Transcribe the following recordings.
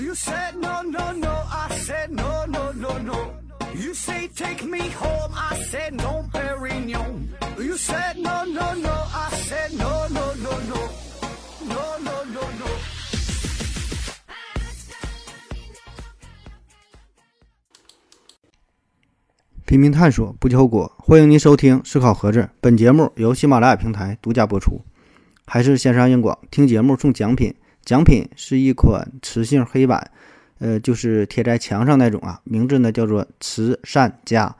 You said no, no, no. I said no, no, no, no. You say take me home. I said no, Perignon. You said no, no, no. I said no, no, no, no. No, no, no, no. 拼命探索，不计后果。欢迎您收听《思考盒子》，本节目由喜马拉雅平台独家播出。还是线上硬广，听节目送奖品，奖品是一款磁性黑板，呃，就是贴在墙上那种啊。名字呢叫做“慈善家”，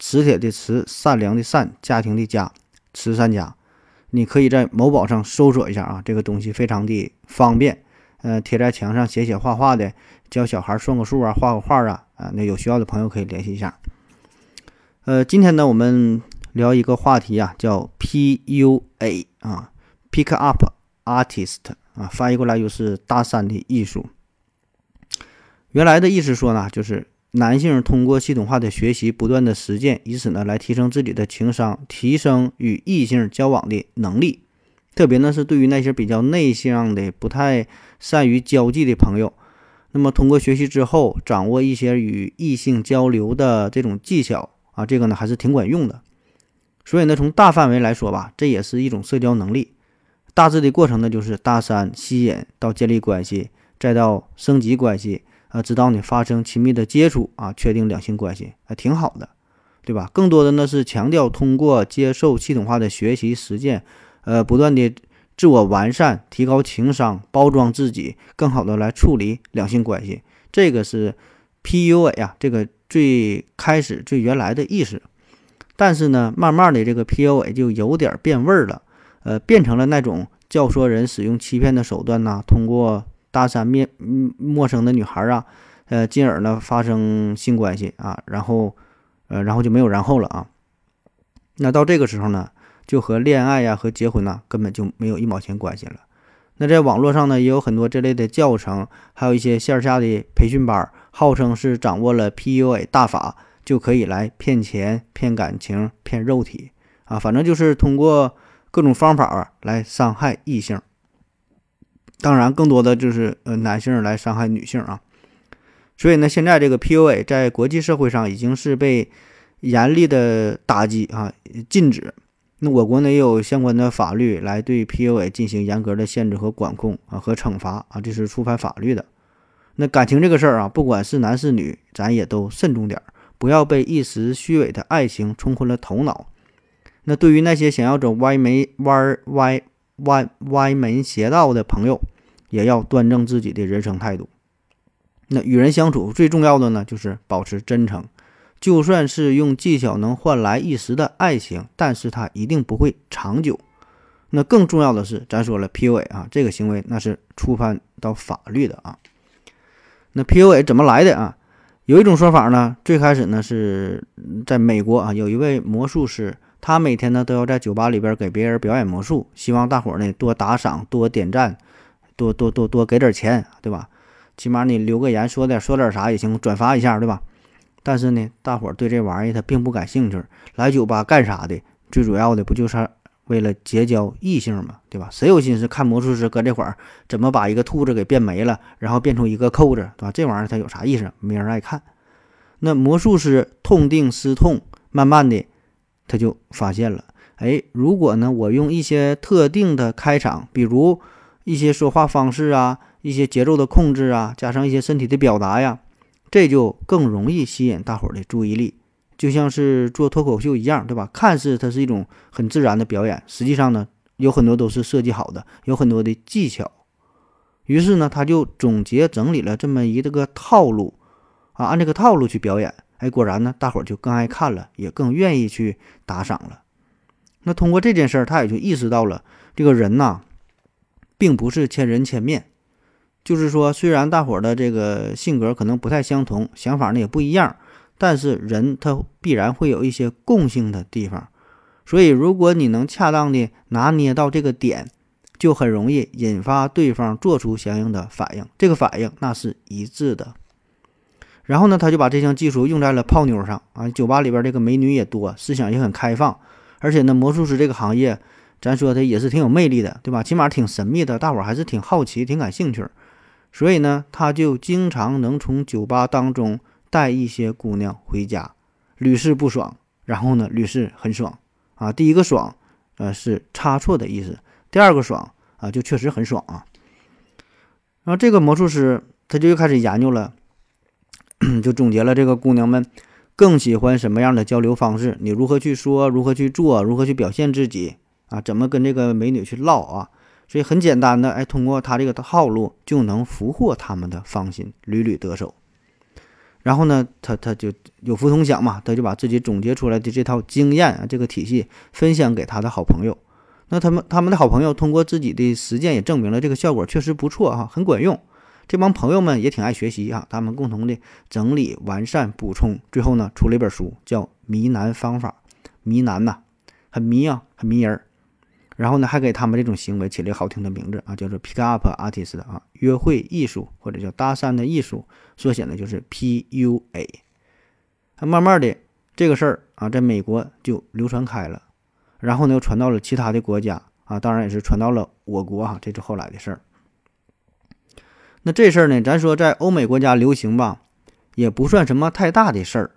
磁铁的磁，善良的善，家庭的家，慈善家。你可以在某宝上搜索一下啊，这个东西非常的方便，呃，贴在墙上写写画画的，教小孩算个数啊，画个画啊，啊，那有需要的朋友可以联系一下。呃，今天呢，我们聊一个话题啊，叫 PUA 啊，Pick Up Artist 啊，翻译过来就是大三的艺术。原来的意思说呢，就是男性通过系统化的学习，不断的实践，以此呢来提升自己的情商，提升与异性交往的能力。特别呢是对于那些比较内向的、不太善于交际的朋友，那么通过学习之后，掌握一些与异性交流的这种技巧。啊，这个呢还是挺管用的，所以呢，从大范围来说吧，这也是一种社交能力。大致的过程呢，就是搭讪、吸引到建立关系，再到升级关系，啊，直到你发生亲密的接触啊，确定两性关系，还挺好的，对吧？更多的呢是强调通过接受系统化的学习实践，呃，不断的自我完善，提高情商，包装自己，更好的来处理两性关系。这个是 PUA 啊，这个。最开始最原来的意思，但是呢，慢慢的这个 PUA 就有点变味儿了，呃，变成了那种教唆人使用欺骗的手段呐，通过搭讪面陌生的女孩啊，呃，进而呢发生性关系啊，然后，呃，然后就没有然后了啊。那到这个时候呢，就和恋爱呀和结婚呐根本就没有一毛钱关系了。那在网络上呢，也有很多这类的教程，还有一些线下的培训班，号称是掌握了 PUA 大法，就可以来骗钱、骗感情、骗肉体啊，反正就是通过各种方法来伤害异性。当然，更多的就是呃男性来伤害女性啊。所以呢，现在这个 PUA 在国际社会上已经是被严厉的打击啊，禁止。那我国呢也有相关的法律来对 PUA 进行严格的限制和管控啊和惩罚啊，这是触犯法律的。那感情这个事儿啊，不管是男是女，咱也都慎重点儿，不要被一时虚伪的爱情冲昏了头脑。那对于那些想要走歪门歪歪歪歪门邪道的朋友，也要端正自己的人生态度。那与人相处最重要的呢，就是保持真诚。就算是用技巧能换来一时的爱情，但是它一定不会长久。那更重要的是，咱说了 PUA 啊，这个行为那是触犯到法律的啊。那 PUA 怎么来的啊？有一种说法呢，最开始呢是在美国啊，有一位魔术师，他每天呢都要在酒吧里边给别人表演魔术，希望大伙儿呢多打赏、多点赞、多多多多给点钱，对吧？起码你留个言，说点说点啥也行，转发一下，对吧？但是呢，大伙儿对这玩意儿他并不感兴趣。来酒吧干啥的？最主要的不就是为了结交异性吗？对吧？谁有心思看魔术师搁这块儿怎么把一个兔子给变没了，然后变出一个扣子，对吧？这玩意儿他有啥意思？没人爱看。那魔术师痛定思痛，慢慢的他就发现了，哎，如果呢我用一些特定的开场，比如一些说话方式啊，一些节奏的控制啊，加上一些身体的表达呀。这就更容易吸引大伙儿的注意力，就像是做脱口秀一样，对吧？看似它是一种很自然的表演，实际上呢，有很多都是设计好的，有很多的技巧。于是呢，他就总结整理了这么一个套路，啊，按这个套路去表演，哎，果然呢，大伙儿就更爱看了，也更愿意去打赏了。那通过这件事儿，他也就意识到了，这个人呐，并不是千人千面。就是说，虽然大伙儿的这个性格可能不太相同，想法呢也不一样，但是人他必然会有一些共性的地方。所以，如果你能恰当的拿捏到这个点，就很容易引发对方做出相应的反应。这个反应那是一致的。然后呢，他就把这项技术用在了泡妞上啊。酒吧里边这个美女也多，思想也很开放，而且呢，魔术师这个行业，咱说他也是挺有魅力的，对吧？起码挺神秘的，大伙儿还是挺好奇、挺感兴趣。所以呢，他就经常能从酒吧当中带一些姑娘回家，屡试不爽。然后呢，屡试很爽啊。第一个爽，呃，是差错的意思；第二个爽啊，就确实很爽啊。然后这个魔术师他就又开始研究了，就总结了这个姑娘们更喜欢什么样的交流方式，你如何去说，如何去做，如何去表现自己啊，怎么跟这个美女去唠啊。所以很简单的，哎，通过他这个套路就能俘获他们的芳心，屡屡得手。然后呢，他他就有福同享嘛，他就把自己总结出来的这套经验啊，这个体系分享给他的好朋友。那他们他们的好朋友通过自己的实践也证明了这个效果确实不错哈，很管用。这帮朋友们也挺爱学习啊，他们共同的整理、完善、补充，最后呢出了一本书，叫《迷男方法》。迷男呐，很迷啊，很迷人。然后呢，还给他们这种行为起了个好听的名字啊，叫做 Pick Up Artist 啊，约会艺术或者叫搭讪的艺术，缩写呢就是 PUA。他慢慢的这个事儿啊，在美国就流传开了，然后呢又传到了其他的国家啊，当然也是传到了我国哈，这是后来的事儿。那这事儿呢，咱说在欧美国家流行吧，也不算什么太大的事儿，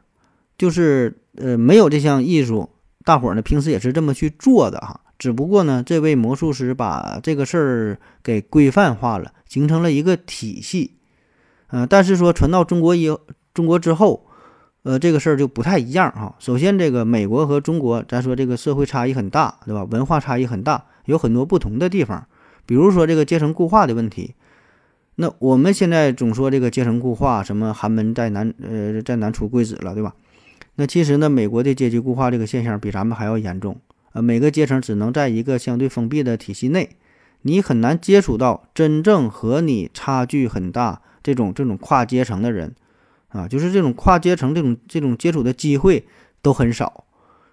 就是呃没有这项艺术，大伙儿呢平时也是这么去做的哈。只不过呢，这位魔术师把这个事儿给规范化了，形成了一个体系。嗯，但是说传到中国以中国之后，呃，这个事儿就不太一样哈。首先，这个美国和中国，咱说这个社会差异很大，对吧？文化差异很大，有很多不同的地方。比如说这个阶层固化的问题。那我们现在总说这个阶层固化，什么寒门再难，呃，再难出贵子了，对吧？那其实呢，美国的阶级固化这个现象比咱们还要严重。呃，每个阶层只能在一个相对封闭的体系内，你很难接触到真正和你差距很大这种这种跨阶层的人，啊，就是这种跨阶层这种这种接触的机会都很少。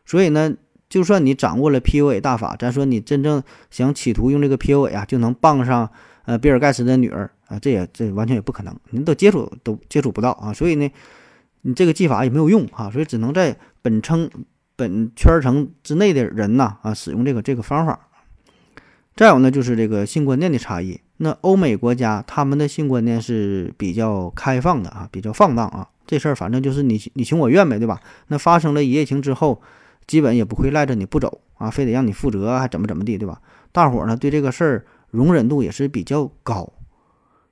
所以呢，就算你掌握了 PUA 大法，咱说你真正想企图用这个 PUA 啊，就能傍上呃比尔盖茨的女儿啊，这也这完全也不可能，您都接触都接触不到啊。所以呢，你这个技法也没有用啊，所以只能在本称。本圈层之内的人呐，啊，使用这个这个方法。再有呢，就是这个性观念的差异。那欧美国家他们的性观念是比较开放的啊，比较放荡啊。这事儿反正就是你你情我愿呗，对吧？那发生了一夜情之后，基本也不会赖着你不走啊，非得让你负责，还怎么怎么地，对吧？大伙儿呢对这个事儿容忍度也是比较高，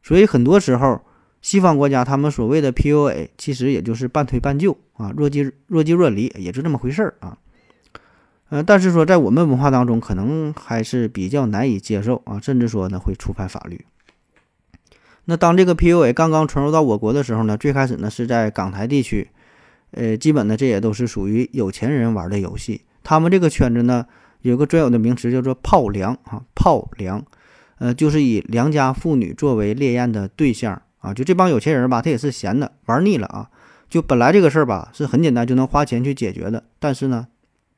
所以很多时候。西方国家他们所谓的 PUA，其实也就是半推半就啊，若即若即若离，也就这么回事儿啊。呃，但是说在我们文化当中，可能还是比较难以接受啊，甚至说呢会触犯法律。那当这个 PUA 刚刚传入到我国的时候呢，最开始呢是在港台地区，呃，基本呢这也都是属于有钱人玩的游戏。他们这个圈子呢有个专有的名词叫做“炮良”啊，“炮良”，呃，就是以良家妇女作为猎艳的对象。啊，就这帮有钱人吧，他也是闲的，玩腻了啊。就本来这个事儿吧是很简单就能花钱去解决的，但是呢，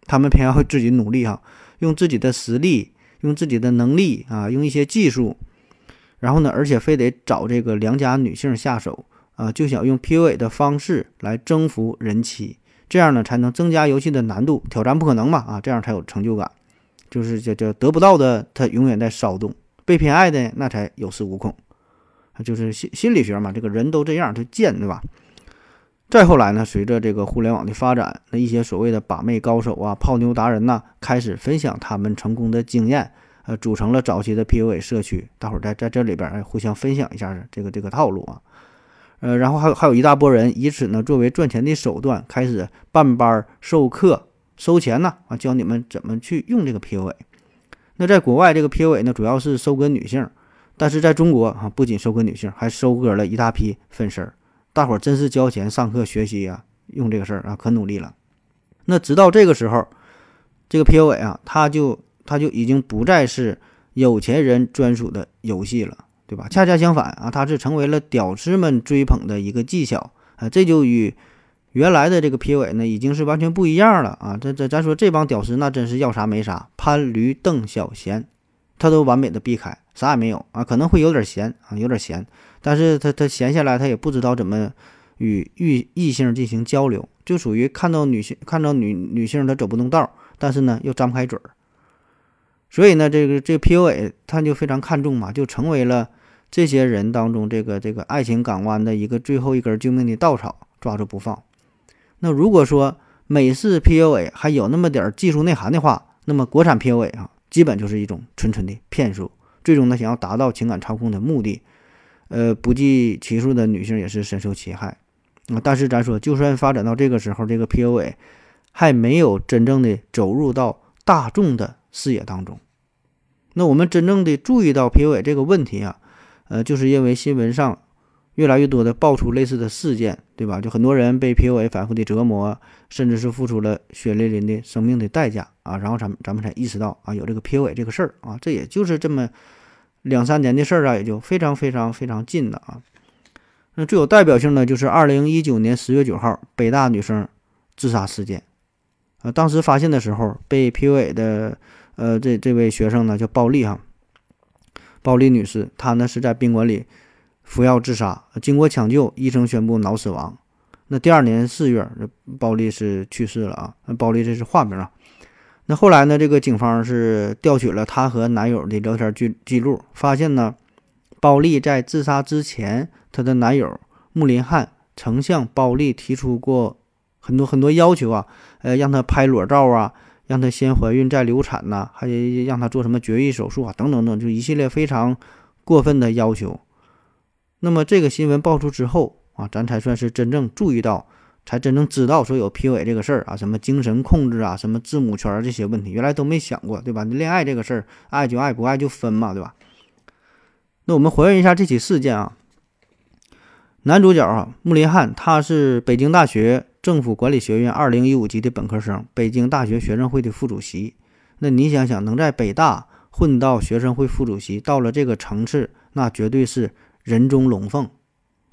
他们偏要自己努力哈，用自己的实力，用自己的能力啊，用一些技术，然后呢，而且非得找这个良家女性下手啊，就想用 PUA 的方式来征服人妻，这样呢才能增加游戏的难度，挑战不可能嘛啊，这样才有成就感。就是叫叫得不到的，他永远在骚动；被偏爱的那才有恃无恐。就是心心理学嘛，这个人都这样，就贱，对吧？再后来呢，随着这个互联网的发展，那一些所谓的把妹高手啊、泡妞达人呐，开始分享他们成功的经验，呃，组成了早期的 PUA 社区，大伙儿在在这里边哎，互相分享一下这个这个套路啊，呃，然后还有还有一大波人以此呢作为赚钱的手段，开始办班授课收钱呢啊，教你们怎么去用这个 PUA。那在国外，这个 PUA 呢主要是收割女性。但是在中国啊，不仅收割女性，还收割了一大批粉丝儿。大伙儿真是交钱上课学习啊，用这个事儿啊，可努力了。那直到这个时候，这个 PUA 啊，它就它就已经不再是有钱人专属的游戏了，对吧？恰恰相反啊，它是成为了屌丝们追捧的一个技巧啊。这就与原来的这个 PUA 呢，已经是完全不一样了啊。这这咱说这帮屌丝那真是要啥没啥，潘驴邓小闲，他都完美的避开。啥也没有啊，可能会有点闲啊，有点闲，但是他他闲下来，他也不知道怎么与异异性进行交流，就属于看到女性看到女女性他走不动道，但是呢又张不开嘴儿，所以呢这个这个 PUA 他就非常看重嘛，就成为了这些人当中，这个这个爱情港湾的一个最后一根救命的稻草抓住不放。那如果说美式 PUA 还有那么点技术内涵的话，那么国产 PUA 啊，基本就是一种纯纯的骗术。最终呢，想要达到情感操控的目的，呃，不计其数的女性也是深受其害啊。但是咱说，就算发展到这个时候，这个 PUA 还没有真正的走入到大众的视野当中。那我们真正的注意到 PUA 这个问题啊。呃，就是因为新闻上越来越多的爆出类似的事件，对吧？就很多人被 PUA 反复的折磨，甚至是付出了血淋淋的生命的代价啊，然后咱们咱们才意识到啊，有这个 PUA 这个事儿啊，这也就是这么两三年的事儿啊，也就非常非常非常近了啊。那最有代表性的就是二零一九年十月九号北大女生自杀事件啊，当时发现的时候，被 PUA 的呃这这位学生呢叫暴力哈。鲍丽女士，她呢是在宾馆里服药自杀，经过抢救，医生宣布脑死亡。那第二年四月，鲍丽是去世了啊。那鲍丽这是化名啊。那后来呢，这个警方是调取了她和男友的聊天记记录，发现呢，鲍丽在自杀之前，她的男友穆林汉曾向鲍丽提出过很多很多要求啊，呃，让她拍裸照啊。让她先怀孕再流产呐，还让她做什么绝育手术啊，等等等，就一系列非常过分的要求。那么这个新闻爆出之后啊，咱才算是真正注意到，才真正知道说有 PUA 这个事儿啊，什么精神控制啊，什么字母圈这些问题，原来都没想过，对吧？恋爱这个事儿，爱就爱，不爱就分嘛，对吧？那我们还原一下这起事件啊，男主角啊，穆林汉，他是北京大学。政府管理学院二零一五级的本科生，北京大学学生会的副主席。那你想想，能在北大混到学生会副主席，到了这个层次，那绝对是人中龙凤。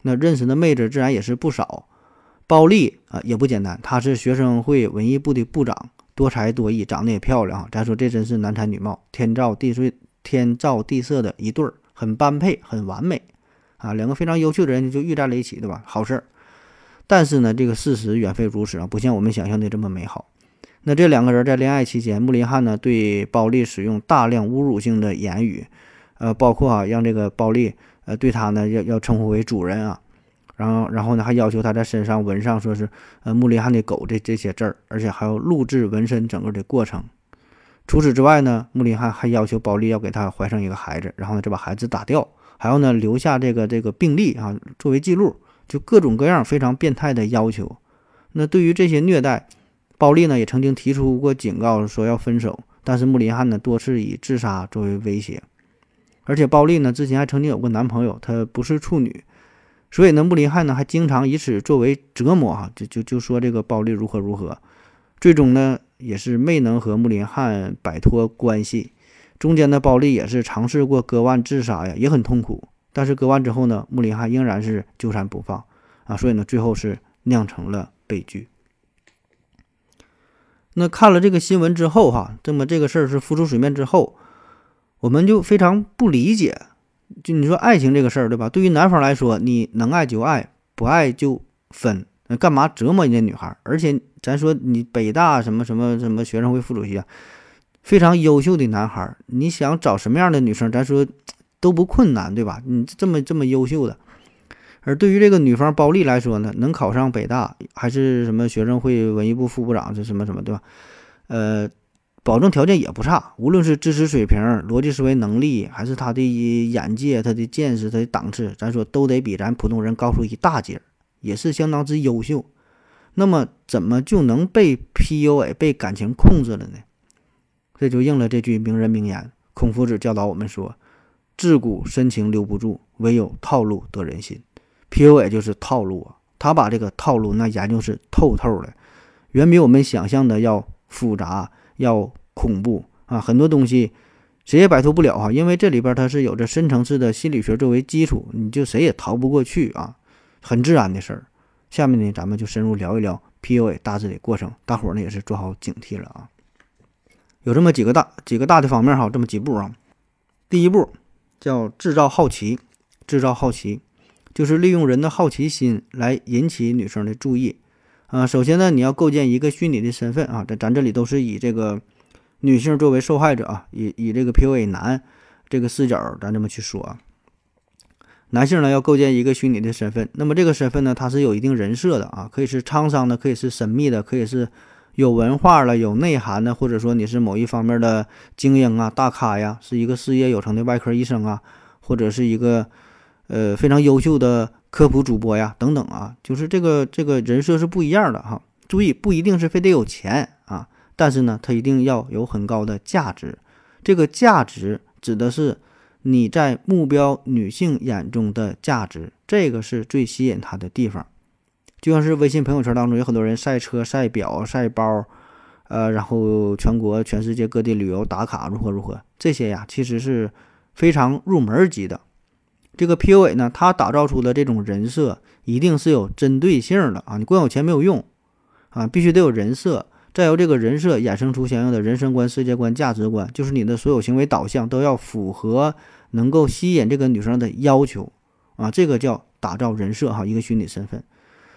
那认识的妹子自然也是不少。包丽啊，也不简单，她是学生会文艺部的部长，多才多艺，长得也漂亮啊。咱说这真是男才女貌，天造地设，天造地设的一对儿，很般配，很完美啊。两个非常优秀的人就遇在了一起，对吧？好事儿。但是呢，这个事实远非如此啊，不像我们想象的这么美好。那这两个人在恋爱期间，穆林汉呢对包丽使用大量侮辱性的言语，呃，包括啊让这个包丽呃对他呢要要称呼为主人啊，然后然后呢还要求他在身上纹上说是呃穆林汉的狗这这些字儿，而且还要录制纹身整个的过程。除此之外呢，穆林汉还要求包丽要给他怀上一个孩子，然后呢再把孩子打掉，还要呢留下这个这个病历啊作为记录。就各种各样非常变态的要求，那对于这些虐待，包丽呢也曾经提出过警告，说要分手，但是穆林汉呢多次以自杀作为威胁，而且包丽呢之前还曾经有过男朋友，她不是处女，所以呢穆林汉呢还经常以此作为折磨哈，就就就说这个包丽如何如何，最终呢也是没能和穆林汉摆脱关系，中间的包丽也是尝试过割腕自杀呀，也很痛苦。但是割腕之后呢，穆林汉仍然是纠缠不放啊，所以呢，最后是酿成了悲剧。那看了这个新闻之后哈，这么这个事儿是浮出水面之后，我们就非常不理解，就你说爱情这个事儿对吧？对于男方来说，你能爱就爱，不爱就分，那干嘛折磨人家女孩？而且咱说你北大什么什么什么学生会副主席啊，非常优秀的男孩，你想找什么样的女生？咱说。都不困难，对吧？你这么这么优秀的，而对于这个女方包丽来说呢，能考上北大，还是什么学生会文艺部副部长，这什么什么，对吧？呃，保证条件也不差，无论是知识水平、逻辑思维能力，还是他的眼界、他的见识、他的档次，咱说都得比咱普通人高出一大截，也是相当之优秀。那么，怎么就能被 PUA、被感情控制了呢？这就应了这句名人名言：孔夫子教导我们说。自古深情留不住，唯有套路得人心。PUA 就是套路啊，他把这个套路那研究是透透的，远比我们想象的要复杂、要恐怖啊！很多东西谁也摆脱不了哈，因为这里边它是有着深层次的心理学作为基础，你就谁也逃不过去啊，很自然的事儿。下面呢，咱们就深入聊一聊 PUA 大致的过程，大伙儿呢也是做好警惕了啊。有这么几个大几个大的方面哈，这么几步啊，第一步。叫制造好奇，制造好奇，就是利用人的好奇心来引起女生的注意。啊，首先呢，你要构建一个虚拟的身份啊，在咱这里都是以这个女性作为受害者啊，以以这个 PUA 男这个视角，咱这么去说啊。男性呢要构建一个虚拟的身份，那么这个身份呢，它是有一定人设的啊，可以是沧桑的，可以是神秘的，可以是有文化了、有内涵的，或者说你是某一方面的精英啊、大咖呀，是一个事业有成的外科医生啊，或者是一个呃非常优秀的科普主播呀，等等啊，就是这个这个人设是不一样的哈。注意，不一定是非得有钱啊，但是呢，它一定要有很高的价值。这个价值指的是。你在目标女性眼中的价值，这个是最吸引他的地方。就像是微信朋友圈当中有很多人晒车、晒表、晒包，呃，然后全国、全世界各地旅游打卡如何如何，这些呀其实是非常入门级的。这个 PUA 呢，它打造出的这种人设一定是有针对性的啊！你光有钱没有用啊，必须得有人设。再由这个人设衍生出相应的人生观、世界观、价值观，就是你的所有行为导向都要符合。能够吸引这个女生的要求啊，这个叫打造人设哈，一个虚拟身份。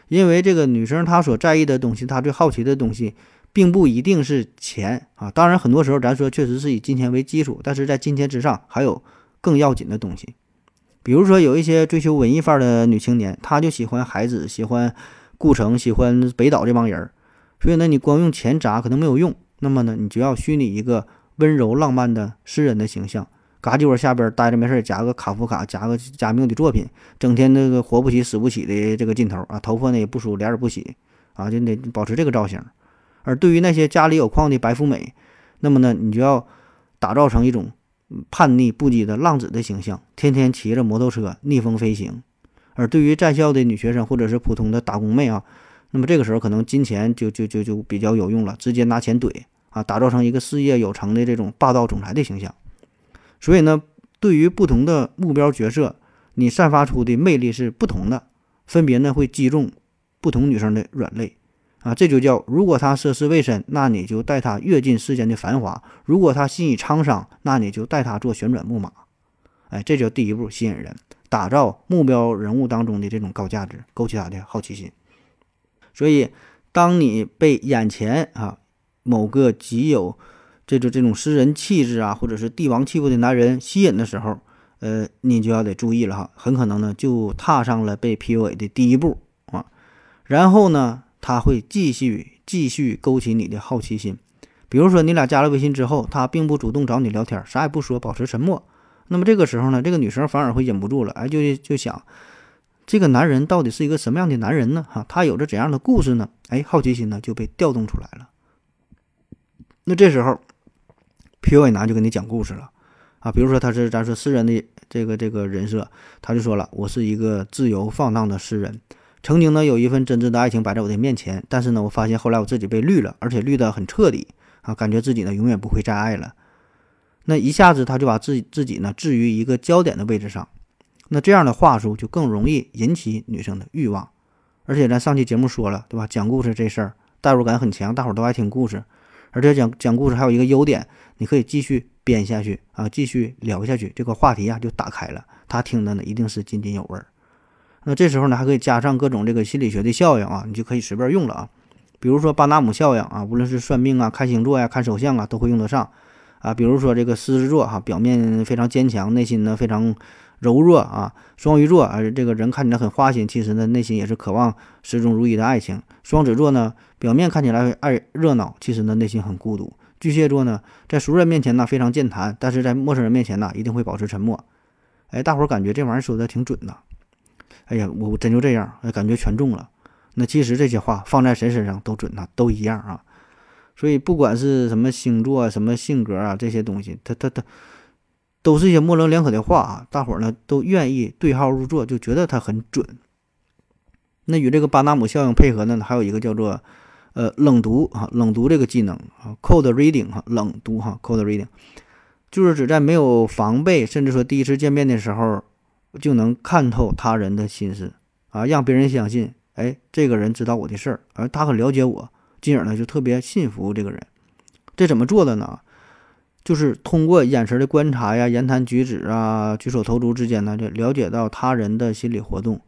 因为这个女生她所在意的东西，她最好奇的东西，并不一定是钱啊。当然，很多时候咱说确实是以金钱为基础，但是在金钱之上还有更要紧的东西。比如说，有一些追求文艺范儿的女青年，她就喜欢海子，喜欢顾城，喜欢北岛这帮人儿。所以呢，你光用钱砸可能没有用。那么呢，你就要虚拟一个温柔浪漫的诗人的形象。嘎叽窝下边待着没事儿，夹个卡夫卡，夹个加缪的作品，整天那个活不起死不起的这个劲头啊，头发呢也不梳，脸也不洗啊，就得保持这个造型。而对于那些家里有矿的白富美，那么呢，你就要打造成一种叛逆不羁的浪子的形象，天天骑着摩托车逆风飞行。而对于在校的女学生或者是普通的打工妹啊，那么这个时候可能金钱就就就就比较有用了，直接拿钱怼啊，打造成一个事业有成的这种霸道总裁的形象。所以呢，对于不同的目标角色，你散发出的魅力是不同的，分别呢会击中不同女生的软肋啊，这就叫如果他涉世未深，那你就带他跃进世间的繁华；如果他心已沧桑，那你就带他做旋转木马。哎，这叫第一步吸引人，打造目标人物当中的这种高价值，勾起他的好奇心。所以，当你被眼前啊某个极有这种这种诗人气质啊，或者是帝王气魄的男人吸引的时候，呃，你就要得注意了哈，很可能呢就踏上了被 PUA 的第一步啊。然后呢，他会继续继续勾起你的好奇心。比如说，你俩加了微信之后，他并不主动找你聊天，啥也不说，保持沉默。那么这个时候呢，这个女生反而会忍不住了，哎，就就想，这个男人到底是一个什么样的男人呢？哈，他有着怎样的故事呢？哎，好奇心呢就被调动出来了。那这时候。PUA 男就跟你讲故事了，啊，比如说他是咱说诗人的这个这个人设，他就说了，我是一个自由放荡的诗人，曾经呢有一份真挚的爱情摆在我的面前，但是呢我发现后来我自己被绿了，而且绿得很彻底，啊，感觉自己呢永远不会再爱了，那一下子他就把自己自己呢置于一个焦点的位置上，那这样的话术就更容易引起女生的欲望，而且咱上期节目说了，对吧？讲故事这事儿代入感很强，大伙儿都爱听故事。而且讲讲故事还有一个优点，你可以继续编下去啊，继续聊下去，这个话题啊就打开了，他听的呢一定是津津有味儿。那这时候呢还可以加上各种这个心理学的效应啊，你就可以随便用了啊。比如说巴纳姆效应啊，无论是算命啊、看星座呀、看手相啊，都会用得上啊。比如说这个狮子座哈，表面非常坚强，内心呢非常。柔弱啊，双鱼座啊，这个人看起来很花心，其实呢内心也是渴望始终如一的爱情。双子座呢，表面看起来爱热闹，其实呢内心很孤独。巨蟹座呢，在熟人面前呢非常健谈，但是在陌生人面前呢一定会保持沉默。哎，大伙儿感觉这玩意儿说的挺准的。哎呀，我真就这样，感觉全中了。那其实这些话放在谁身上都准呐，都一样啊。所以不管是什么星座、什么性格啊，这些东西，他他他。都是一些模棱两可的话啊，大伙儿呢都愿意对号入座，就觉得他很准。那与这个巴纳姆效应配合呢，还有一个叫做呃冷读啊，冷读这个技能啊，cold reading 哈，冷读哈，cold reading，就是指在没有防备，甚至说第一次见面的时候就能看透他人的心思啊，让别人相信，哎，这个人知道我的事儿，而他很了解我，进而呢就特别信服这个人。这怎么做的呢？就是通过眼神的观察呀、言谈举止啊、举手投足之间呢，就了解到他人的心理活动，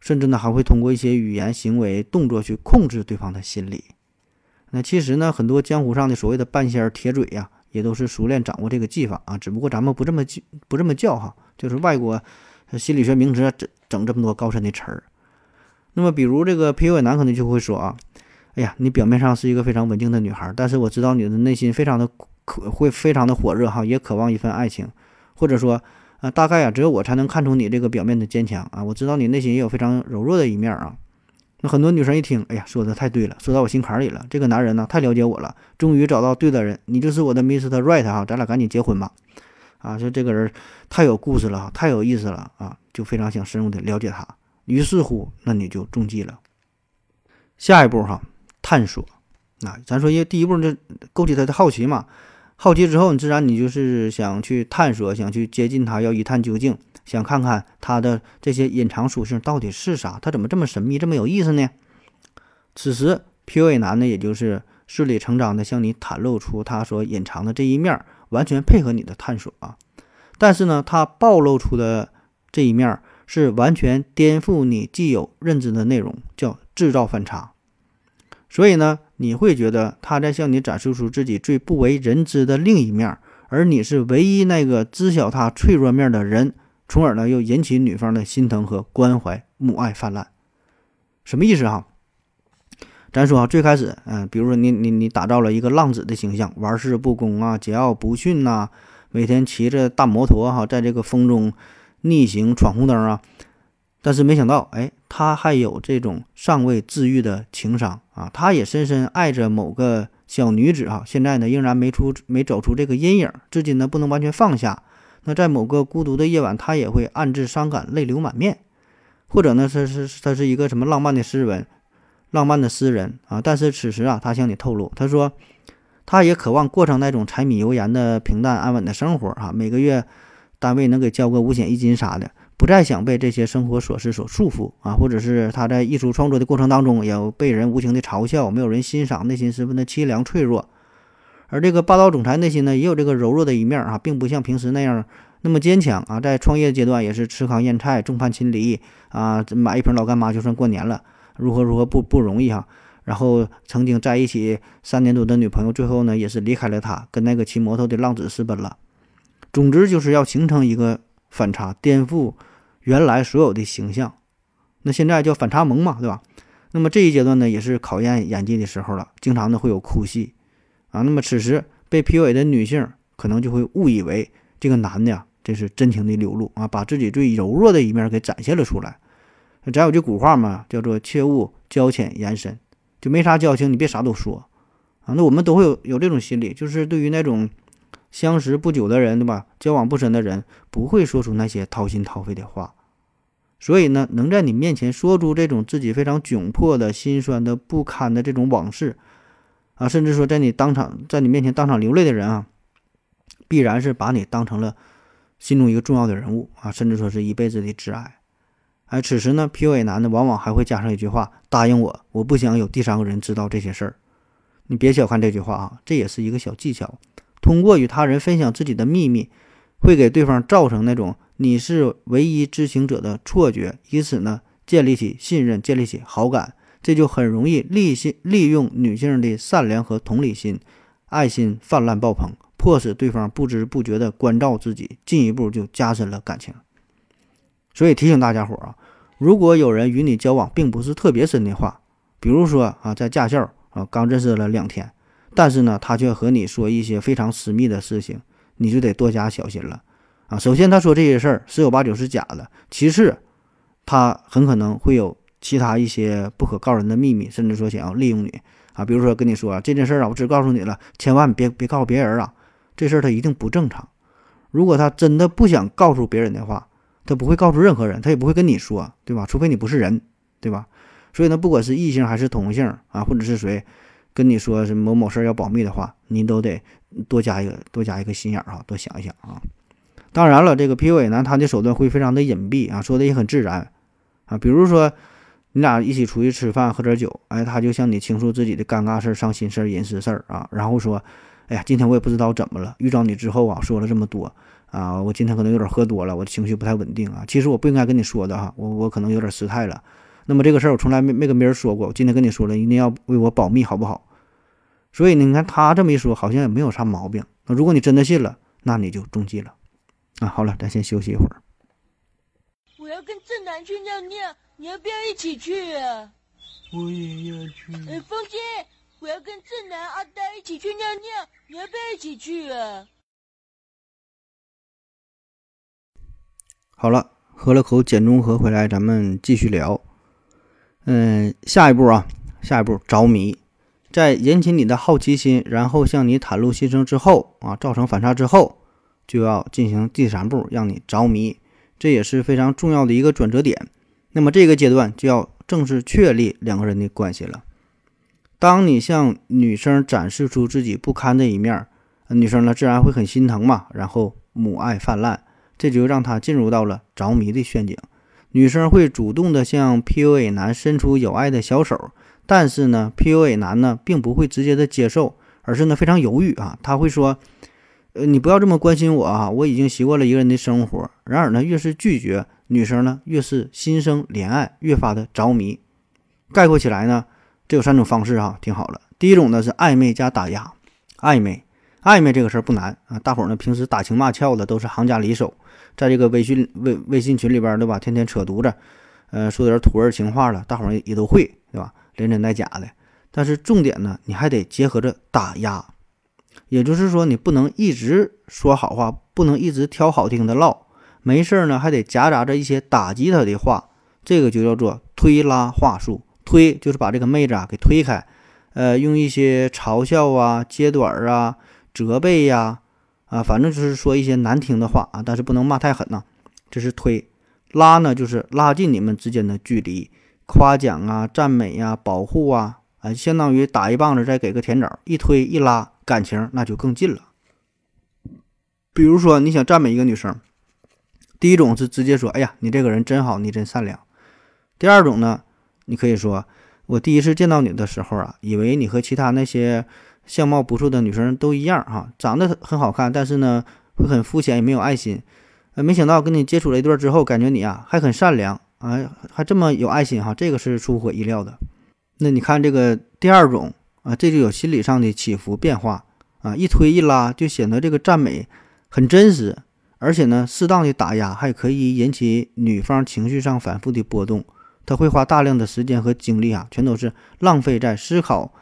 甚至呢还会通过一些语言、行为、动作去控制对方的心理。那其实呢，很多江湖上的所谓的半仙儿、铁嘴呀，也都是熟练掌握这个技法啊。只不过咱们不这么不这么叫哈，就是外国心理学名词整整这么多高深的词儿。那么，比如这个 PUA 男可能就会说啊，哎呀，你表面上是一个非常稳定的女孩，但是我知道你的内心非常的渴，会非常的火热哈，也渴望一份爱情，或者说，啊，大概啊，只有我才能看出你这个表面的坚强啊，我知道你内心也有非常柔弱的一面啊。那很多女生一听，哎呀，说的太对了，说到我心坎里了。这个男人呢，太了解我了，终于找到对的人，你就是我的 Mr. Right 哈，咱俩赶紧结婚吧。啊，说这个人太有故事了，太有意思了啊，就非常想深入的了解他。于是乎，那你就中计了。下一步哈，探索。那咱说，因为第一步就勾起他的好奇嘛，好奇之后，你自然你就是想去探索，想去接近他，要一探究竟。想看看他的这些隐藏属性到底是啥？他怎么这么神秘，这么有意思呢？此时，PUA 男呢，也就是顺理成章的向你袒露出他所隐藏的这一面，完全配合你的探索啊。但是呢，他暴露出的这一面是完全颠覆你既有认知的内容，叫制造反差。所以呢，你会觉得他在向你展示出自己最不为人知的另一面，而你是唯一那个知晓他脆弱面的人。从而呢，又引起女方的心疼和关怀，母爱泛滥，什么意思哈？咱说啊，最开始，嗯，比如说你你你打造了一个浪子的形象，玩世不恭啊，桀骜不驯呐，每天骑着大摩托哈，在这个风中逆行闯红灯啊，但是没想到，哎，他还有这种尚未治愈的情伤啊，他也深深爱着某个小女子啊，现在呢，仍然没出没走出这个阴影，至今呢，不能完全放下。那在某个孤独的夜晚，他也会暗自伤感，泪流满面，或者呢，是是他是一个什么浪漫的诗文，浪漫的诗人啊。但是此时啊，他向你透露，他说，他也渴望过上那种柴米油盐的平淡安稳的生活啊，每个月单位能给交个五险一金啥的，不再想被这些生活琐事所束缚啊。或者是他在艺术创作的过程当中，也被人无情的嘲笑，没有人欣赏，内心十分的凄凉脆弱。而这个霸道总裁内心呢，也有这个柔弱的一面啊，并不像平时那样那么坚强啊。在创业阶段也是吃糠咽菜，众叛亲离啊，买一瓶老干妈就算过年了，如何如何不不容易哈。然后曾经在一起三年多的女朋友，最后呢也是离开了他，跟那个骑摩托的浪子私奔了。总之就是要形成一个反差，颠覆原来所有的形象。那现在叫反差萌嘛，对吧？那么这一阶段呢，也是考验演技的时候了，经常呢会有哭戏。啊，那么此时被 PUA 的女性可能就会误以为这个男的呀，这是真情的流露啊，把自己最柔弱的一面给展现了出来。咱有句古话嘛，叫做“切勿交浅言深”，就没啥交情，你别啥都说啊。那我们都会有有这种心理，就是对于那种相识不久的人，对吧？交往不深的人，不会说出那些掏心掏肺的话。所以呢，能在你面前说出这种自己非常窘迫的心酸的不堪的这种往事。啊，甚至说在你当场在你面前当场流泪的人啊，必然是把你当成了心中一个重要的人物啊，甚至说是一辈子的挚爱。而，此时呢，PUA 男的往往还会加上一句话：“答应我，我不想有第三个人知道这些事儿。”你别小看这句话啊，这也是一个小技巧。通过与他人分享自己的秘密，会给对方造成那种你是唯一知情者的错觉，以此呢建立起信任，建立起好感。这就很容易利心利用女性的善良和同理心，爱心泛滥爆棚，迫使对方不知不觉地关照自己，进一步就加深了感情。所以提醒大家伙啊，如果有人与你交往并不是特别深的话，比如说啊，在驾校啊刚认识了两天，但是呢他却和你说一些非常私密的事情，你就得多加小心了啊。首先他说这些事儿十有八九是假的，其次他很可能会有。其他一些不可告人的秘密，甚至说想要利用你啊，比如说跟你说啊这件事儿啊，我只告诉你了，千万别别告诉别人啊，这事儿他一定不正常。如果他真的不想告诉别人的话，他不会告诉任何人，他也不会跟你说，对吧？除非你不是人，对吧？所以呢，不管是异性还是同性啊，或者是谁跟你说是某某事儿要保密的话，你都得多加一个多加一个心眼儿哈，多想一想啊。当然了，这个 PUA 呢，他的手段会非常的隐蔽啊，说的也很自然啊，比如说。你俩一起出去吃饭喝点酒，哎，他就向你倾诉自己的尴尬事儿、伤心事儿、隐私事儿啊，然后说，哎呀，今天我也不知道怎么了，遇到你之后啊，说了这么多啊，我今天可能有点喝多了，我的情绪不太稳定啊，其实我不应该跟你说的哈，我我可能有点失态了。那么这个事儿我从来没没跟别人说过，我今天跟你说了，一定要为我保密，好不好？所以你看他这么一说，好像也没有啥毛病。那如果你真的信了，那你就中计了啊。好了，咱先休息一会儿。我要跟正南去尿尿，你要不要一起去啊？我也要去。哎，风心，我要跟正南、阿呆一起去尿尿，你要不要一起去啊？好了，喝了口碱中和回来，咱们继续聊。嗯，下一步啊，下一步着迷，在引起你的好奇心，然后向你袒露心声之后啊，造成反差之后，就要进行第三步，让你着迷，这也是非常重要的一个转折点。那么这个阶段就要正式确立两个人的关系了。当你向女生展示出自己不堪的一面，女生呢自然会很心疼嘛，然后母爱泛滥。这就让她进入到了着迷的陷阱。女生会主动的向 PUA 男伸出有爱的小手，但是呢，PUA 男呢并不会直接的接受，而是呢非常犹豫啊。他会说：“呃，你不要这么关心我啊，我已经习惯了一个人的生活。”然而呢，越是拒绝，女生呢越是心生怜爱，越发的着迷。概括起来呢，这有三种方式啊，听好了。第一种呢是暧昧加打压，暧昧，暧昧这个事儿不难啊，大伙儿呢平时打情骂俏的都是行家里手。在这个微信微微信群里边，对吧？天天扯犊子，呃，说点土味情话了，大伙儿也都会，对吧？连真带假的。但是重点呢，你还得结合着打压，也就是说，你不能一直说好话，不能一直挑好听的唠，没事儿呢，还得夹杂着一些打击他的话，这个就叫做推拉话术。推就是把这个妹子啊给推开，呃，用一些嘲笑啊、揭短啊、责备呀。啊反正就是说一些难听的话啊，但是不能骂太狠呐。这是推拉呢，就是拉近你们之间的距离，夸奖啊、赞美呀、保护啊，啊，相当于打一棒子再给个甜枣，一推一拉，感情那就更近了。比如说你想赞美一个女生，第一种是直接说：“哎呀，你这个人真好，你真善良。”第二种呢，你可以说：“我第一次见到你的时候啊，以为你和其他那些……”相貌不错的女生都一样哈，长得很好看，但是呢会很肤浅，也没有爱心。呃，没想到跟你接触了一段之后，感觉你啊还很善良啊，还这么有爱心哈，这个是出乎意料的。那你看这个第二种啊，这就有心理上的起伏变化啊，一推一拉就显得这个赞美很真实，而且呢适当的打压还可以引起女方情绪上反复的波动，他会花大量的时间和精力啊，全都是浪费在思考。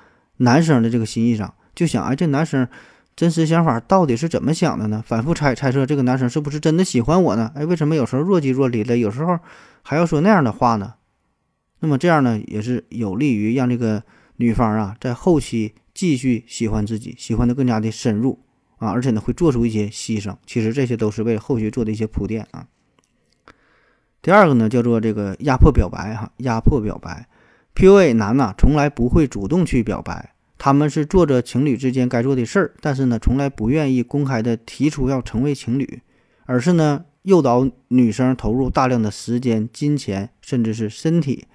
男生的这个心意上，就想哎，这男生真实想法到底是怎么想的呢？反复猜猜测这个男生是不是真的喜欢我呢？哎，为什么有时候若即若离的，有时候还要说那样的话呢？那么这样呢，也是有利于让这个女方啊，在后期继续喜欢自己，喜欢的更加的深入啊，而且呢，会做出一些牺牲。其实这些都是为后续做的一些铺垫啊。第二个呢，叫做这个压迫表白哈，压迫表白。PUA 男呢，从来不会主动去表白，他们是做着情侣之间该做的事儿，但是呢，从来不愿意公开的提出要成为情侣，而是呢，诱导女生投入大量的时间、金钱，甚至是身体，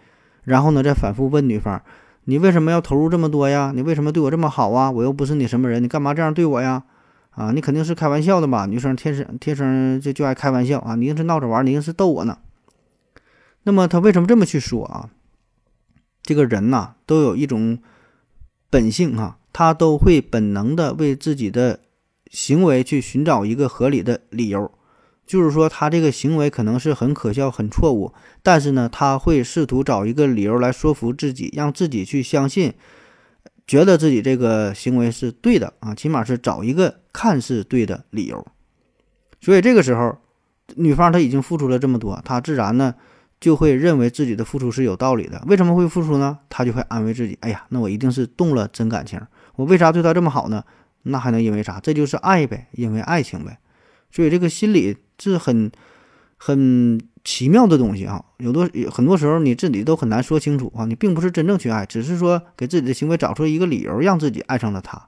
然后呢，再反复问女方：“你为什么要投入这么多呀？你为什么对我这么好啊？我又不是你什么人，你干嘛这样对我呀？啊，你肯定是开玩笑的吧？女生天生天生就就爱开玩笑啊，你硬是闹着玩，你硬是逗我呢。那么他为什么这么去说啊？这个人呐，都有一种本性哈，他都会本能的为自己的行为去寻找一个合理的理由。就是说，他这个行为可能是很可笑、很错误，但是呢，他会试图找一个理由来说服自己，让自己去相信，觉得自己这个行为是对的啊，起码是找一个看似对的理由。所以这个时候，女方她已经付出了这么多，她自然呢。就会认为自己的付出是有道理的。为什么会付出呢？他就会安慰自己：哎呀，那我一定是动了真感情。我为啥对他这么好呢？那还能因为啥？这就是爱呗，因为爱情呗。所以这个心理是很很奇妙的东西啊。有多很多时候你自己都很难说清楚啊。你并不是真正去爱，只是说给自己的行为找出一个理由，让自己爱上了他。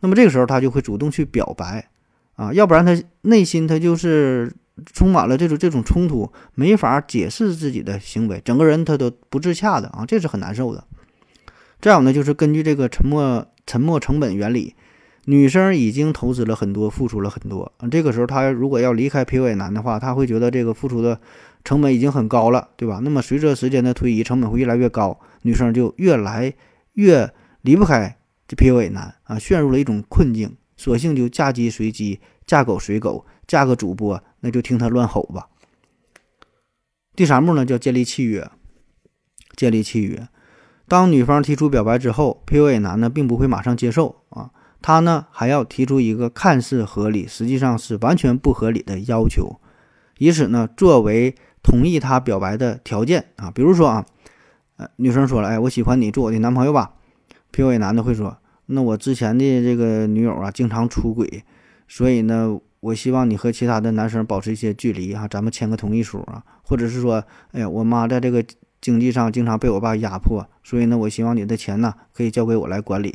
那么这个时候他就会主动去表白啊，要不然他内心他就是。充满了这种这种冲突，没法解释自己的行为，整个人他都不自洽的啊，这是很难受的。再有呢，就是根据这个沉默沉默成本原理，女生已经投资了很多，付出了很多，这个时候她如果要离开 PUA 男的话，她会觉得这个付出的成本已经很高了，对吧？那么随着时间的推移，成本会越来越高，女生就越来越离不开这 PUA 男啊，陷入了一种困境，索性就嫁鸡随鸡，嫁狗随狗，嫁个主播。那就听他乱吼吧。第三步呢叫建立契约，建立契约。当女方提出表白之后，PUA 男呢并不会马上接受啊，他呢还要提出一个看似合理，实际上是完全不合理的要求，以此呢作为同意他表白的条件啊。比如说啊，呃，女生说了，哎，我喜欢你，做我的男朋友吧。PUA 男的会说，那我之前的这个女友啊经常出轨，所以呢，我希望你和其他的男生保持一些距离啊，咱们签个同意书啊，或者是说，哎呀，我妈在这个。经济上经常被我爸压迫，所以呢，我希望你的钱呢可以交给我来管理，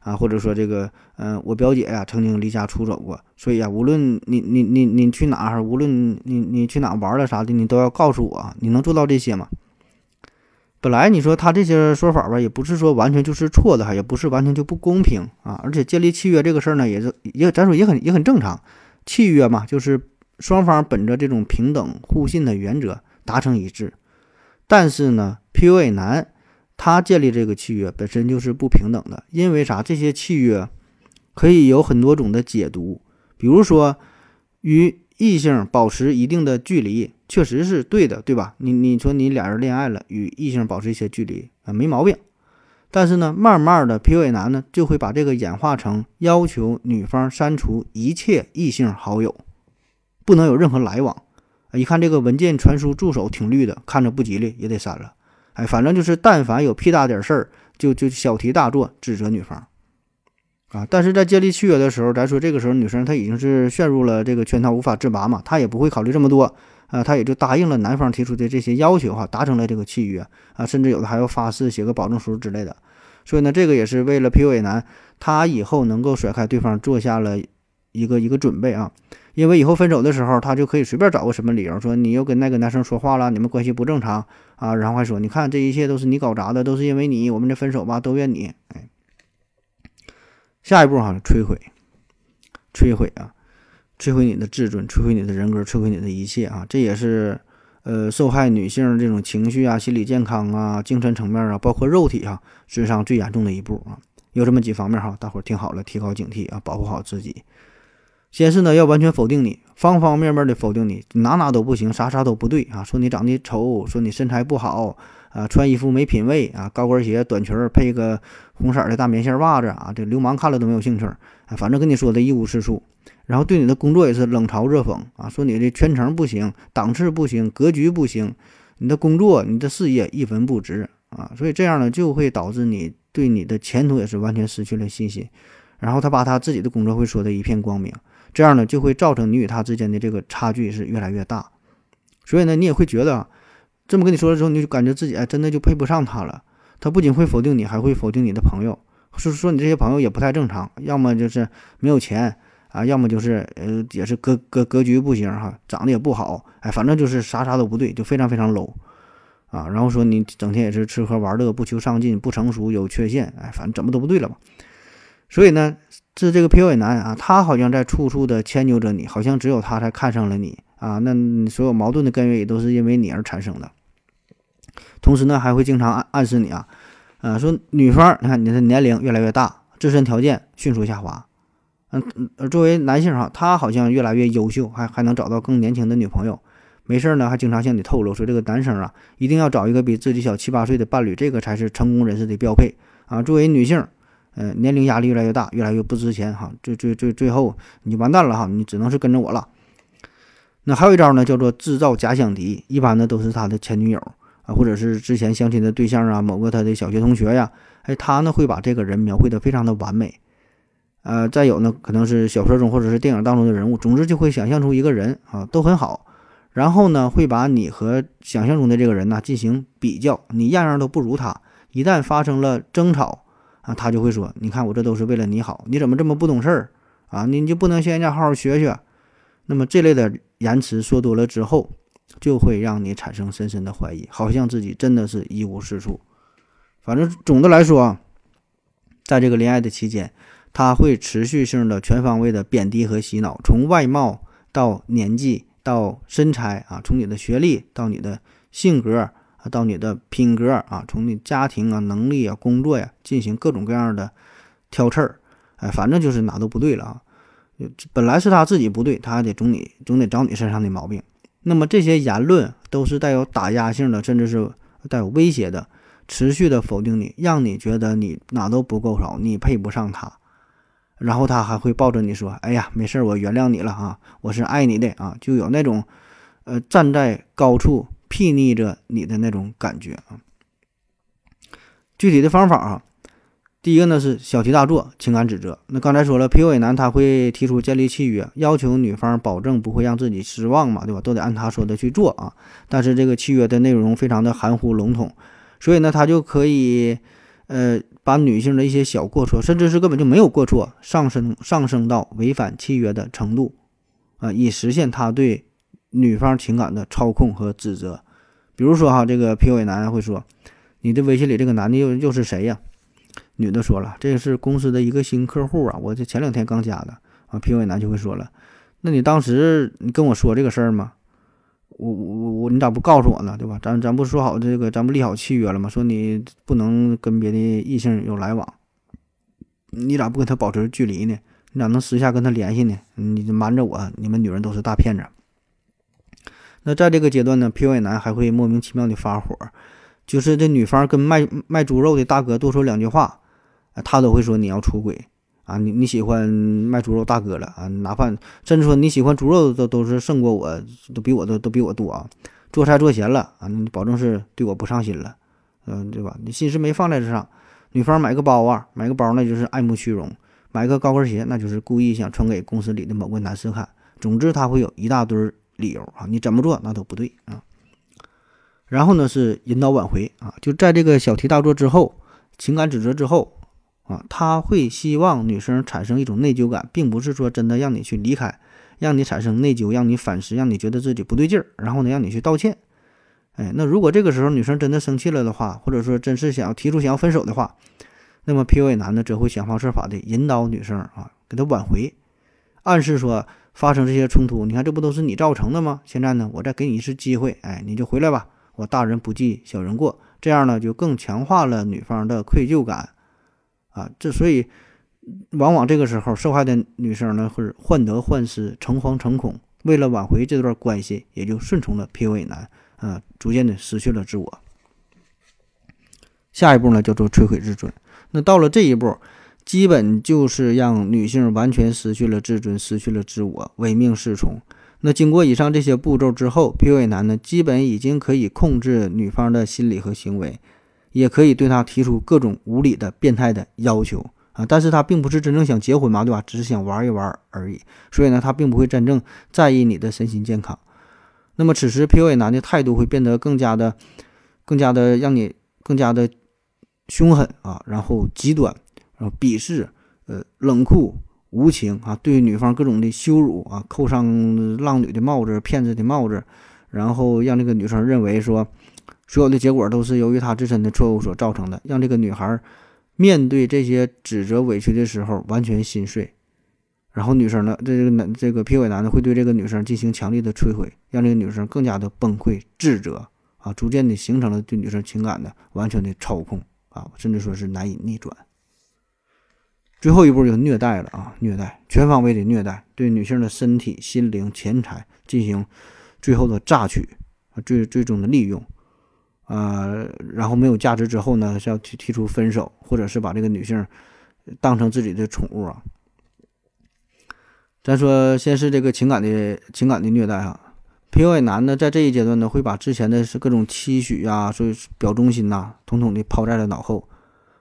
啊，或者说这个，嗯，我表姐呀曾经离家出走过，所以啊，无论你你你你去哪儿，无论你你去哪儿玩了啥的，你都要告诉我，你能做到这些吗？本来你说他这些说法吧，也不是说完全就是错的哈，也不是完全就不公平啊，而且建立契约这个事儿呢，也是也咱说也很也很正常，契约嘛，就是双方本着这种平等互信的原则达成一致。但是呢，PUA 男他建立这个契约本身就是不平等的，因为啥？这些契约可以有很多种的解读，比如说与异性保持一定的距离，确实是对的，对吧？你你说你俩人恋爱了，与异性保持一些距离啊，没毛病。但是呢，慢慢的 PUA 男呢就会把这个演化成要求女方删除一切异性好友，不能有任何来往。一看这个文件传输助手挺绿的，看着不吉利，也得删了。哎，反正就是但凡有屁大点事儿，就就小题大做，指责女方啊。但是在建立契约的时候，咱说这个时候女生她已经是陷入了这个圈套，无法自拔嘛，她也不会考虑这么多啊，她也就答应了男方提出的这些要求哈，达成了这个契约啊，甚至有的还要发誓写个保证书之类的。所以呢，这个也是为了 PUA 男他以后能够甩开对方做下了一个一个准备啊。因为以后分手的时候，他就可以随便找个什么理由说你又跟那个男生说话了，你们关系不正常啊，然后还说你看这一切都是你搞砸的，都是因为你，我们这分手吧都怨你。哎，下一步哈，摧毁，摧毁啊，摧毁你的自尊，摧毁你的人格，摧毁你的一切啊，这也是呃受害女性这种情绪啊、心理健康啊、精神层面啊，包括肉体啊损伤最严重的一步啊。有这么几方面哈，大伙儿听好了，提高警惕啊，保护好自己。先是呢，要完全否定你，方方面面的否定你，哪哪都不行，啥啥都不对啊！说你长得丑，说你身材不好啊，穿衣服没品位啊，高跟鞋、短裙配个红色的大棉线袜子啊，这流氓看了都没有兴趣啊，反正跟你说的一无是处。然后对你的工作也是冷嘲热讽啊，说你的圈层不行，档次不行，格局不行，你的工作、你的事业一文不值啊！所以这样呢，就会导致你对你的前途也是完全失去了信心。然后他把他自己的工作会说的一片光明。这样呢，就会造成你与他之间的这个差距是越来越大，所以呢，你也会觉得这么跟你说了之后，你就感觉自己哎，真的就配不上他了。他不仅会否定你，还会否定你的朋友，说说你这些朋友也不太正常，要么就是没有钱啊，要么就是呃，也是格格格局不行哈，长得也不好，哎，反正就是啥啥都不对，就非常非常 low 啊。然后说你整天也是吃喝玩乐，不求上进，不成熟，有缺陷，哎，反正怎么都不对了吧。所以呢。是这个 PUA 男啊，他好像在处处的迁就着你，好像只有他才看上了你啊。那所有矛盾的根源也都是因为你而产生的。同时呢，还会经常暗暗示你啊，呃，说女方，你看你的年龄越来越大，自身条件迅速下滑。嗯，作为男性哈，他好像越来越优秀，还还能找到更年轻的女朋友。没事呢，还经常向你透露说，这个男生啊，一定要找一个比自己小七八岁的伴侣，这个才是成功人士的标配啊。作为女性。嗯，年龄压力越来越大，越来越不值钱哈，最最最最后你完蛋了哈，你只能是跟着我了。那还有一招呢，叫做制造假想敌，一般呢都是他的前女友啊，或者是之前相亲的对象啊，某个他的小学同学呀，哎，他呢会把这个人描绘的非常的完美，呃，再有呢可能是小说中或者是电影当中的人物，总之就会想象出一个人啊，都很好，然后呢会把你和想象中的这个人呢进行比较，你样样都不如他，一旦发生了争吵。啊，他就会说：“你看我这都是为了你好，你怎么这么不懂事儿啊？你就不能向人家好好学学？”那么这类的言辞说多了之后，就会让你产生深深的怀疑，好像自己真的是一无是处。反正总的来说，在这个恋爱的期间，他会持续性的、全方位的贬低和洗脑，从外貌到年纪到身材啊，从你的学历到你的性格啊。到你的品格啊，从你家庭啊、能力啊、工作呀，进行各种各样的挑刺儿，哎，反正就是哪都不对了啊。本来是他自己不对，他还得总你总得找你身上的毛病。那么这些言论都是带有打压性的，甚至是带有威胁的，持续的否定你，让你觉得你哪都不够好，你配不上他。然后他还会抱着你说：“哎呀，没事儿，我原谅你了啊，我是爱你的啊。”就有那种，呃，站在高处睥睨着你的那种感觉啊。具体的方法啊，第一个呢是小题大做，情感指责。那刚才说了，PUA 男他会提出建立契约，要求女方保证不会让自己失望嘛，对吧？都得按他说的去做啊。但是这个契约的内容非常的含糊笼统，所以呢，他就可以，呃。把女性的一些小过错，甚至是根本就没有过错，上升上升到违反契约的程度，啊，以实现他对女方情感的操控和指责。比如说哈，这个 PUA 男会说：“你的微信里这个男的又又是谁呀？”女的说了：“这个是公司的一个新客户啊，我这前两天刚加的。”啊，PUA 男就会说了：“那你当时你跟我说这个事儿吗？”我我我你咋不告诉我呢？对吧？咱咱不说好这个，咱不立好契约了吗？说你不能跟别的异性有来往，你咋不跟他保持距离呢？你咋能私下跟他联系呢？你瞒着我，你们女人都是大骗子。那在这个阶段呢，PUA 男还会莫名其妙的发火，就是这女方跟卖卖猪肉的大哥多说两句话，他都会说你要出轨。啊，你你喜欢卖猪肉大哥了啊？哪怕甚至说你喜欢猪肉都都是胜过我，都比我都都比我多啊！做菜做咸了啊，你保证是对我不上心了，嗯，对吧？你心思没放在这上。女方买个包啊，买个包那就是爱慕虚荣，买个高跟鞋那就是故意想穿给公司里的某个男士看。总之他会有一大堆理由啊，你怎么做那都不对啊。然后呢是引导挽回啊，就在这个小题大做之后，情感指责之后。啊，他会希望女生产生一种内疚感，并不是说真的让你去离开，让你产生内疚，让你反思，让你觉得自己不对劲儿，然后呢，让你去道歉。哎，那如果这个时候女生真的生气了的话，或者说真是想要提出想要分手的话，那么 PUA 男呢则会想方设法的引导女生啊，给她挽回，暗示说发生这些冲突，你看这不都是你造成的吗？现在呢，我再给你一次机会，哎，你就回来吧，我大人不计小人过，这样呢就更强化了女方的愧疚感。啊，这所以往往这个时候，受害的女生呢，会患得患失、诚惶诚恐，为了挽回这段关系，也就顺从了 PUA 男，啊，逐渐的失去了自我。下一步呢，叫做摧毁自尊。那到了这一步，基本就是让女性完全失去了自尊，失去了自我，唯命是从。那经过以上这些步骤之后，PUA 男呢，基本已经可以控制女方的心理和行为。也可以对他提出各种无理的、变态的要求啊，但是他并不是真正想结婚嘛，对吧？只是想玩一玩而已。所以呢，他并不会真正在意你的身心健康。那么此时 PUA 男的态度会变得更加的、更加的让你更加的凶狠啊，然后极端，然后鄙视、呃冷酷无情啊，对女方各种的羞辱啊，扣上浪女的帽子、骗子的帽子，然后让这个女生认为说。所有的结果都是由于他自身的错误所造成的，让这个女孩面对这些指责委屈的时候完全心碎。然后女生呢，这个男这个 P 尾男呢会对这个女生进行强力的摧毁，让这个女生更加的崩溃自责啊，逐渐的形成了对女生情感的完全的操控啊，甚至说是难以逆转。最后一步就虐待了啊，虐待全方位的虐待，对女性的身体、心灵、钱财进行最后的榨取啊，最最终的利用。呃，然后没有价值之后呢，是要提提出分手，或者是把这个女性当成自己的宠物啊。咱说，先是这个情感的情感的虐待啊，PUA 男呢，在这一阶段呢，会把之前的是各种期许呀，所以表忠心呐，统统的抛在了脑后，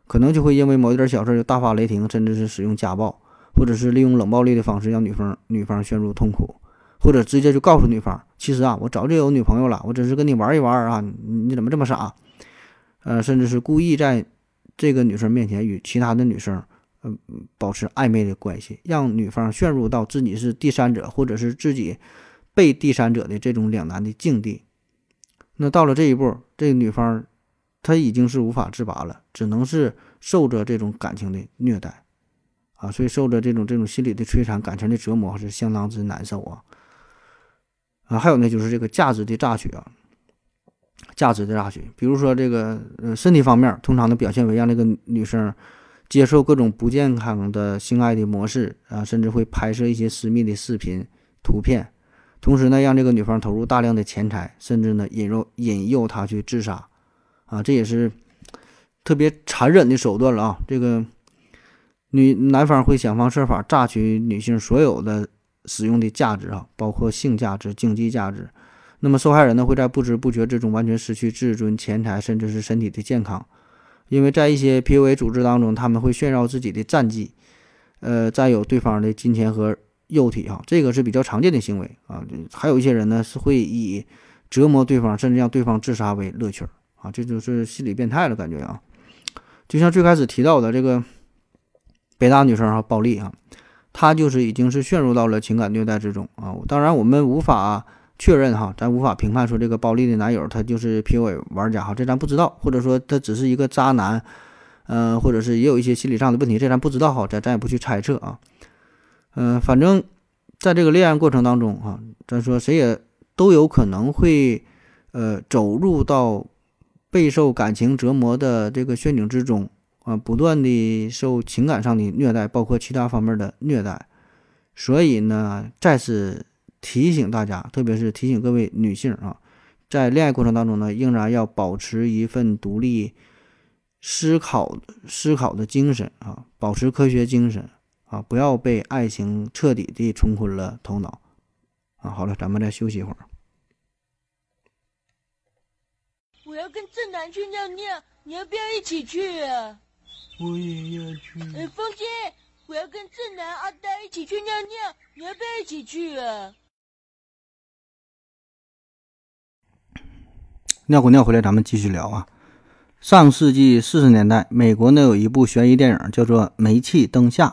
可能就会因为某一点小事就大发雷霆，甚至是使用家暴，或者是利用冷暴力的方式让女方女方陷入痛苦。或者直接就告诉女方，其实啊，我早就有女朋友了，我只是跟你玩一玩啊，你怎么这么傻？呃，甚至是故意在这个女生面前与其他的女生，嗯，保持暧昧的关系，让女方陷入到自己是第三者，或者是自己被第三者的这种两难的境地。那到了这一步，这个女方她已经是无法自拔了，只能是受着这种感情的虐待啊，所以受着这种这种心理的摧残、感情的折磨，是相当之难受啊。啊，还有呢，就是这个价值的榨取啊，价值的榨取。比如说这个呃身体方面，通常的表现为让这个女生接受各种不健康的性爱的模式啊，甚至会拍摄一些私密的视频、图片，同时呢，让这个女方投入大量的钱财，甚至呢引诱引诱她去自杀，啊，这也是特别残忍的手段了啊！这个女男方会想方设法榨取女性所有的使用的价值啊，包括性价值、经济价值。那么受害人呢，会在不知不觉之中完全失去自尊、钱财，甚至是身体的健康。因为在一些 PUA 组织当中，他们会炫耀自己的战绩，呃，占有对方的金钱和肉体啊，这个是比较常见的行为啊。还有一些人呢，是会以折磨对方，甚至让对方自杀为乐趣啊，这就是心理变态了感觉啊。就像最开始提到的这个北大女生啊，暴力啊，他就是已经是陷入到了情感虐待之中啊。当然，我们无法。确认哈，咱无法评判说这个暴力的男友他就是 PUA 玩家哈，这咱不知道，或者说他只是一个渣男，呃，或者是也有一些心理上的问题，这咱不知道哈，咱咱也不去猜测啊，嗯，反正在这个恋爱过程当中啊，咱说谁也都有可能会呃走入到备受感情折磨的这个陷阱之中啊，不断的受情感上的虐待，包括其他方面的虐待，所以呢，再次。提醒大家，特别是提醒各位女性啊，在恋爱过程当中呢，仍然要保持一份独立思考、思考的精神啊，保持科学精神啊，不要被爱情彻底的冲昏了头脑啊。好了，咱们再休息一会儿。我要跟正南去尿尿，你要不要一起去啊？我也要去。哎，风姐，我要跟正南、阿呆一起去尿尿，你要不要一起去啊？尿过尿回来，咱们继续聊啊。上世纪四十年代，美国呢有一部悬疑电影叫做《煤气灯下》，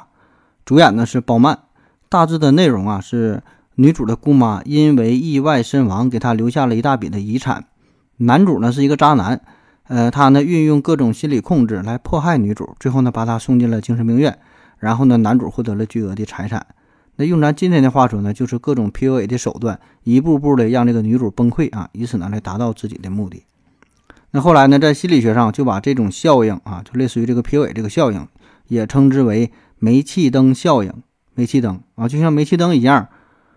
主演呢是鲍曼。大致的内容啊是女主的姑妈因为意外身亡，给她留下了一大笔的遗产。男主呢是一个渣男，呃，他呢运用各种心理控制来迫害女主，最后呢把她送进了精神病院。然后呢，男主获得了巨额的财产。那用咱今天的话说呢，就是各种 PUA 的手段，一步步的让这个女主崩溃啊，以此呢来达到自己的目的。那后来呢，在心理学上就把这种效应啊，就类似于这个 PUA 这个效应，也称之为煤气灯效应。煤气灯啊，就像煤气灯一样，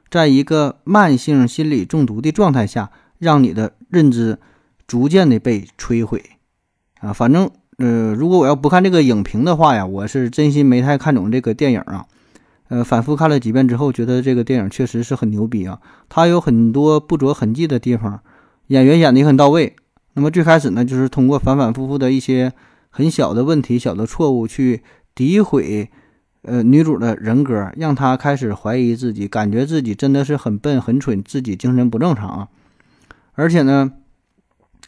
在一个慢性心理中毒的状态下，让你的认知逐渐的被摧毁啊。反正呃，如果我要不看这个影评的话呀，我是真心没太看懂这个电影啊。呃，反复看了几遍之后，觉得这个电影确实是很牛逼啊！它有很多不着痕迹的地方，演员演的也很到位。那么最开始呢，就是通过反反复复的一些很小的问题、小的错误去诋毁呃女主的人格，让她开始怀疑自己，感觉自己真的是很笨、很蠢，自己精神不正常啊！而且呢，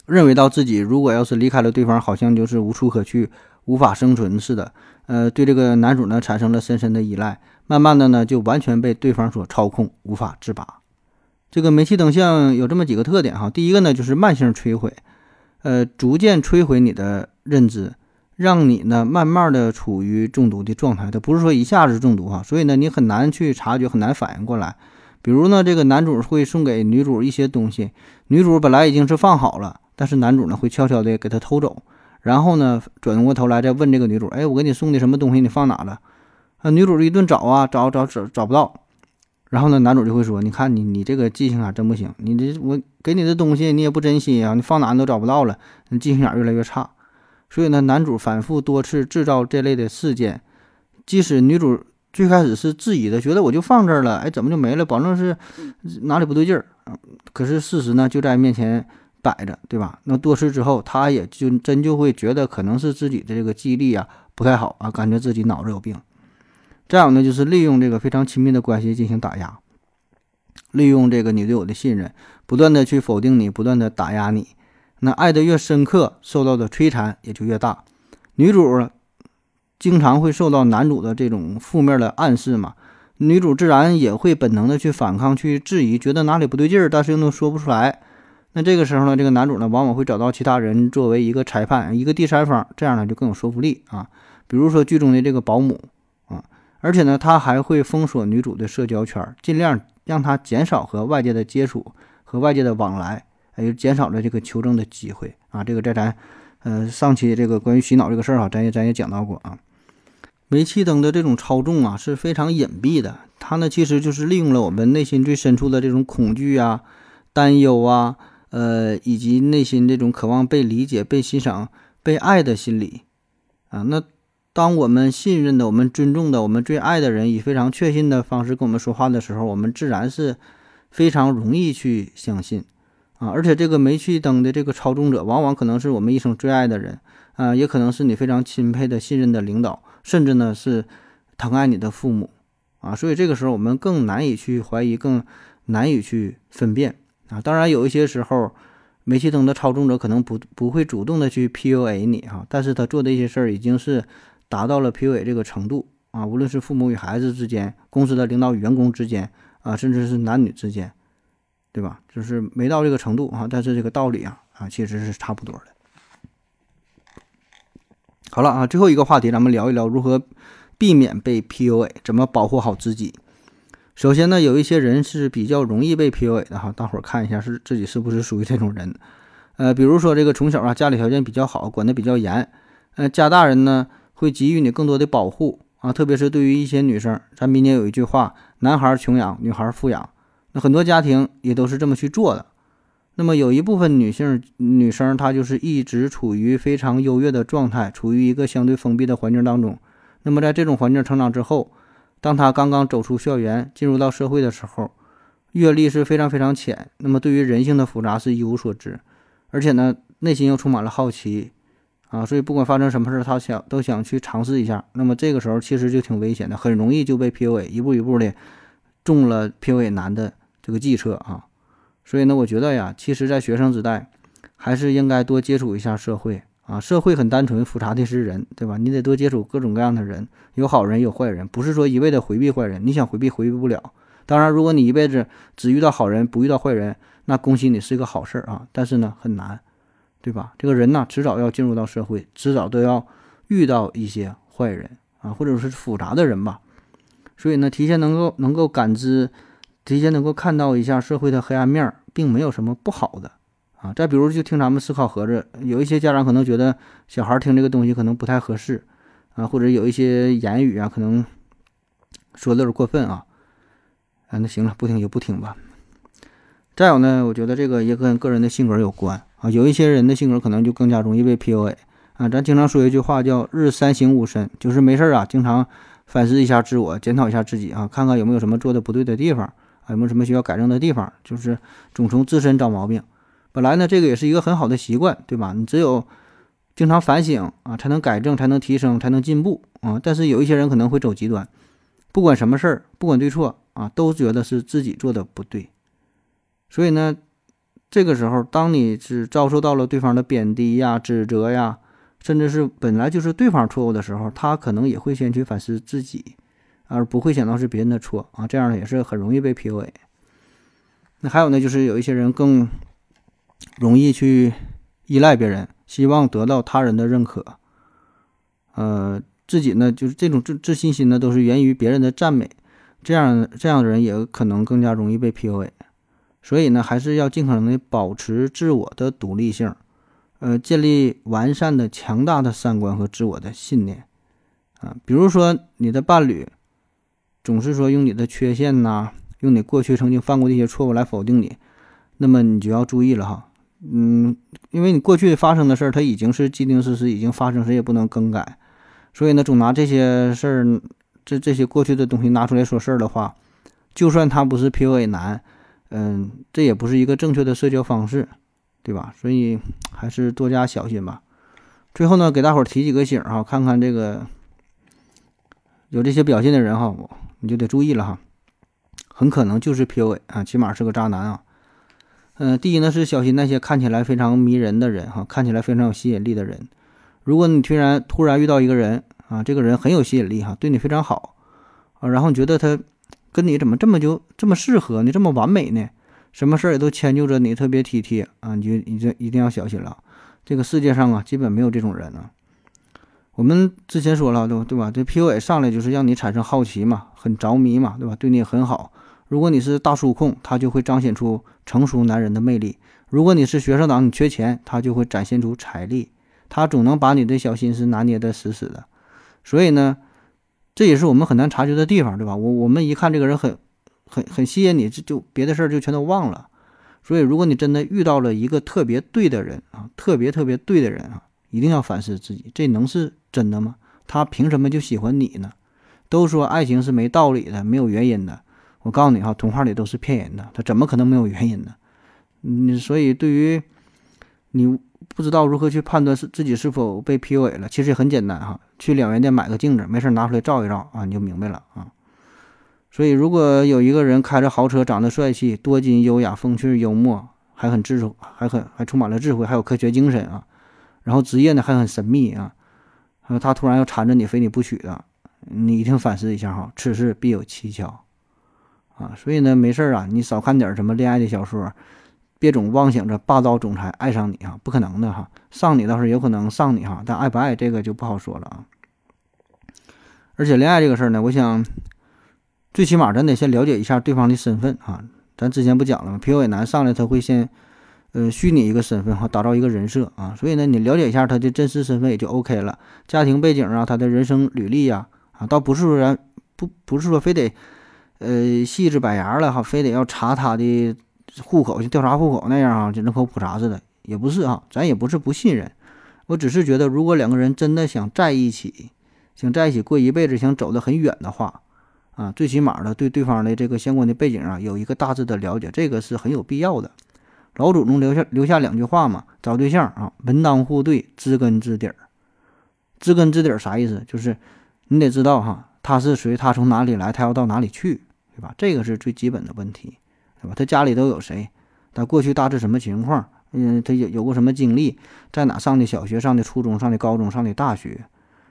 认为到自己如果要是离开了对方，好像就是无处可去、无法生存似的。呃，对这个男主呢产生了深深的依赖。慢慢的呢，就完全被对方所操控，无法自拔。这个煤气灯像有这么几个特点哈。第一个呢，就是慢性摧毁，呃，逐渐摧毁你的认知，让你呢慢慢的处于中毒的状态。它不是说一下子中毒哈，所以呢，你很难去察觉，很难反应过来。比如呢，这个男主会送给女主一些东西，女主本来已经是放好了，但是男主呢会悄悄的给她偷走，然后呢转过头来再问这个女主，哎，我给你送的什么东西你放哪了？那女主一顿找啊，找找找找不到，然后呢，男主就会说：“你看你你这个记性啊，真不行！你这我给你的东西你也不珍惜啊，你放哪你都找不到了，你记性眼越来越差。”所以呢，男主反复多次制造这类的事件，即使女主最开始是质疑的，觉得我就放这儿了，哎，怎么就没了？保证是哪里不对劲儿？可是事实呢就在面前摆着，对吧？那多次之后，他也就真就会觉得可能是自己的这个记忆力啊不太好啊，感觉自己脑子有病。再有呢，就是利用这个非常亲密的关系进行打压，利用这个你对我的信任，不断的去否定你，不断的打压你。那爱的越深刻，受到的摧残也就越大。女主经常会受到男主的这种负面的暗示嘛，女主自然也会本能的去反抗、去质疑，觉得哪里不对劲儿，但是又能说不出来。那这个时候呢，这个男主呢，往往会找到其他人作为一个裁判、一个第三方，这样呢就更有说服力啊。比如说剧中的这个保姆啊。而且呢，他还会封锁女主的社交圈，尽量让她减少和外界的接触和外界的往来，还有减少了这个求证的机会啊。这个在咱呃上期这个关于洗脑这个事儿哈，咱也咱也讲到过啊。煤气灯的这种操纵啊是非常隐蔽的，它呢其实就是利用了我们内心最深处的这种恐惧啊、担忧啊，呃，以及内心这种渴望被理解、被欣赏、被爱的心理啊。那当我们信任的、我们尊重的、我们最爱的人以非常确信的方式跟我们说话的时候，我们自然是非常容易去相信啊。而且这个煤气灯的这个操纵者，往往可能是我们一生最爱的人啊，也可能是你非常钦佩的、信任的领导。甚至呢是疼爱你的父母啊，所以这个时候我们更难以去怀疑，更难以去分辨啊。当然有一些时候，煤气灯的操纵者可能不不会主动的去 PUA 你哈，但是他做的一些事儿已经是达到了 PUA 这个程度啊。无论是父母与孩子之间，公司的领导与员工之间啊，甚至是男女之间，对吧？就是没到这个程度啊，但是这个道理啊啊其实是差不多的。好了啊，最后一个话题，咱们聊一聊如何避免被 PUA，怎么保护好自己。首先呢，有一些人是比较容易被 PUA 的哈，大伙儿看一下是自己是不是属于这种人。呃，比如说这个从小啊，家里条件比较好，管得比较严，呃，家大人呢会给予你更多的保护啊，特别是对于一些女生，咱民间有一句话，男孩穷养，女孩富养，那很多家庭也都是这么去做的。那么有一部分女性女生，她就是一直处于非常优越的状态，处于一个相对封闭的环境当中。那么在这种环境成长之后，当他刚刚走出校园，进入到社会的时候，阅历是非常非常浅。那么对于人性的复杂是一无所知，而且呢，内心又充满了好奇啊，所以不管发生什么事，他想都想去尝试一下。那么这个时候其实就挺危险的，很容易就被 PUA，一步一步的中了 PUA 男的这个计策啊。所以呢，我觉得呀，其实，在学生时代，还是应该多接触一下社会啊。社会很单纯，复杂的是人，对吧？你得多接触各种各样的人，有好人，有坏人，不是说一味的回避坏人。你想回避，回避不了。当然，如果你一辈子只遇到好人，不遇到坏人，那恭喜你是一个好事儿啊。但是呢，很难，对吧？这个人呢，迟早要进入到社会，迟早都要遇到一些坏人啊，或者是复杂的人吧。所以呢，提前能够能够感知。提前能够看到一下社会的黑暗面，并没有什么不好的啊。再比如，就听咱们思考盒子，有一些家长可能觉得小孩听这个东西可能不太合适啊，或者有一些言语啊，可能说的有点过分啊。啊，那行了，不听就不听吧。再有呢，我觉得这个也跟个人的性格有关啊。有一些人的性格可能就更加容易被 PUA 啊。咱经常说一句话叫“日三省吾身”，就是没事啊，经常反思一下自我，检讨一下自己啊，看看有没有什么做的不对的地方啊。有没有什么需要改正的地方？就是总从自身找毛病。本来呢，这个也是一个很好的习惯，对吧？你只有经常反省啊，才能改正，才能提升，才能进步啊。但是有一些人可能会走极端，不管什么事儿，不管对错啊，都觉得是自己做的不对。所以呢，这个时候，当你是遭受到了对方的贬低呀、指责呀，甚至是本来就是对方错误的时候，他可能也会先去反思自己。而不会想到是别人的错啊，这样呢也是很容易被 PUA。那还有呢，就是有一些人更容易去依赖别人，希望得到他人的认可。呃，自己呢就是这种自自信心呢都是源于别人的赞美，这样这样的人也可能更加容易被 PUA。所以呢，还是要尽可能的保持自我的独立性，呃，建立完善的、强大的三观和自我的信念啊。比如说你的伴侣。总是说用你的缺陷呐，用你过去曾经犯过的一些错误来否定你，那么你就要注意了哈。嗯，因为你过去发生的事儿，它已经是既定事实，已经发生，谁也不能更改。所以呢，总拿这些事儿，这这些过去的东西拿出来说事儿的话，就算他不是 PUA 男，嗯，这也不是一个正确的社交方式，对吧？所以还是多加小心吧。最后呢，给大伙儿提几个醒哈，看看这个有这些表现的人哈。你就得注意了哈，很可能就是 PUA 啊，起码是个渣男啊。嗯，第一呢是小心那些看起来非常迷人的人哈，看起来非常有吸引力的人。如果你突然突然遇到一个人啊，这个人很有吸引力哈，对你非常好啊，然后你觉得他跟你怎么这么就这么适合呢？这么完美呢？什么事儿也都迁就着你，特别体贴啊，你就你这一定要小心了。这个世界上啊，基本没有这种人啊。我们之前说了，对对吧？这 PUA 上来就是让你产生好奇嘛，很着迷嘛，对吧？对你很好。如果你是大叔控，他就会彰显出成熟男人的魅力；如果你是学生党，你缺钱，他就会展现出财力。他总能把你的小心思拿捏得死死的。所以呢，这也是我们很难察觉的地方，对吧？我我们一看这个人很很很吸引你，这就别的事儿就全都忘了。所以，如果你真的遇到了一个特别对的人啊，特别特别对的人啊，一定要反思自己，这能是真的吗？他凭什么就喜欢你呢？都说爱情是没道理的，没有原因的。我告诉你哈，童话里都是骗人的，他怎么可能没有原因呢？嗯，所以对于你不知道如何去判断是自己是否被 PUA 了，其实也很简单哈，去两元店买个镜子，没事拿出来照一照啊，你就明白了啊。所以，如果有一个人开着豪车，长得帅气，多金优雅，风趣幽默，还很智，还很还充满了智慧，还有科学精神啊，然后职业呢还很神秘啊，还有他突然要缠着你，非你不娶的，你一定反思一下哈，此事必有蹊跷啊。所以呢，没事啊，你少看点什么恋爱的小说，别总妄想着霸道总裁爱上你啊，不可能的哈，上你倒是有可能上你哈，但爱不爱这个就不好说了啊。而且恋爱这个事儿呢，我想。最起码咱得先了解一下对方的身份啊！咱之前不讲了吗评委男上来他会先，呃，虚拟一个身份哈，打造一个人设啊。所以呢，你了解一下他的真实身份也就 OK 了。家庭背景啊，他的人生履历呀，啊，倒不是说咱不不是说非得，呃，细致板牙了哈，非得要查他的户口，就调查户口那样啊，就人口普查似的，也不是啊。咱也不是不信任，我只是觉得，如果两个人真的想在一起，想在一起过一辈子，想走得很远的话。啊，最起码的对对方的这个相关的背景啊，有一个大致的了解，这个是很有必要的。老祖宗留下留下两句话嘛，找对象啊，门当户对，知根知底儿。知根知底儿啥意思？就是你得知道哈，他是谁，他从哪里来，他要到哪里去，对吧？这个是最基本的问题，对吧？他家里都有谁？他过去大致什么情况？嗯，他有有过什么经历？在哪上的小学？上的初中？上的高中？上的大学？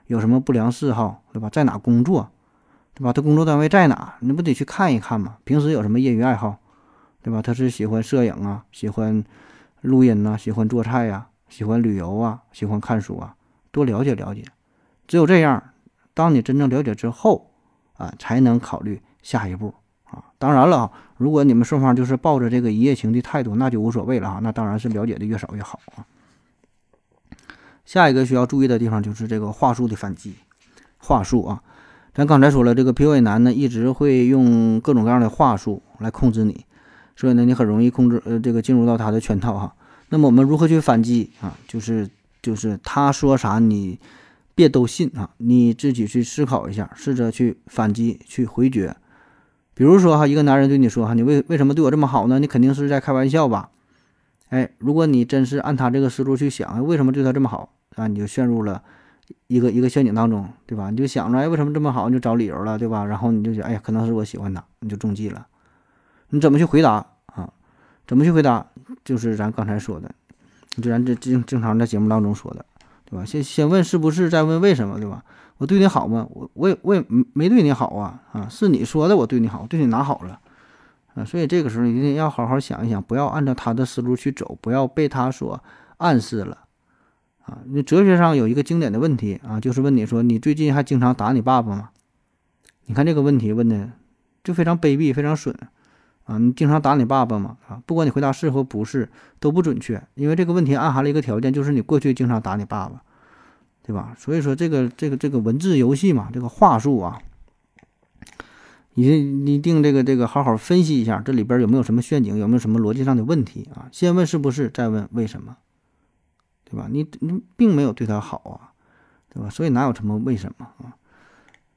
有什么不良嗜好？对吧？在哪工作？对吧？他工作单位在哪？你不得去看一看吗？平时有什么业余爱好？对吧？他是喜欢摄影啊，喜欢录音呐，喜欢做菜呀，喜欢旅游啊，喜欢看书啊，多了解了解。只有这样，当你真正了解之后啊，才能考虑下一步啊。当然了啊，如果你们双方就是抱着这个一夜情的态度，那就无所谓了啊。那当然是了解的越少越好啊。下一个需要注意的地方就是这个话术的反击，话术啊。咱刚才说了，这个 PUA 男呢，一直会用各种各样的话术来控制你，所以呢，你很容易控制呃这个进入到他的圈套哈。那么我们如何去反击啊？就是就是他说啥你别都信啊，你自己去思考一下，试着去反击去回绝。比如说哈，一个男人对你说哈，你为为什么对我这么好呢？你肯定是在开玩笑吧？哎，如果你真是按他这个思路去想，为什么对他这么好啊？你就陷入了。一个一个陷阱当中，对吧？你就想着，哎，为什么这么好？你就找理由了，对吧？然后你就想，哎呀，可能是我喜欢他，你就中计了。你怎么去回答啊？怎么去回答？就是咱刚才说的，就咱这经经常在节目当中说的，对吧？先先问是不是，再问为什么，对吧？我对你好吗？我我也我也没对你好啊啊！是你说的我对你好，对你哪好了啊？所以这个时候一定要好好想一想，不要按照他的思路去走，不要被他所暗示了。啊，那哲学上有一个经典的问题啊，就是问你说，你最近还经常打你爸爸吗？你看这个问题问的就非常卑鄙，非常损啊！你经常打你爸爸吗？啊，不管你回答是或不是都不准确，因为这个问题暗含了一个条件，就是你过去经常打你爸爸，对吧？所以说这个这个这个文字游戏嘛，这个话术啊，一一定这个这个好好分析一下，这里边有没有什么陷阱，有没有什么逻辑上的问题啊？先问是不是，再问为什么。对吧？你你并没有对他好啊，对吧？所以哪有什么为什么啊？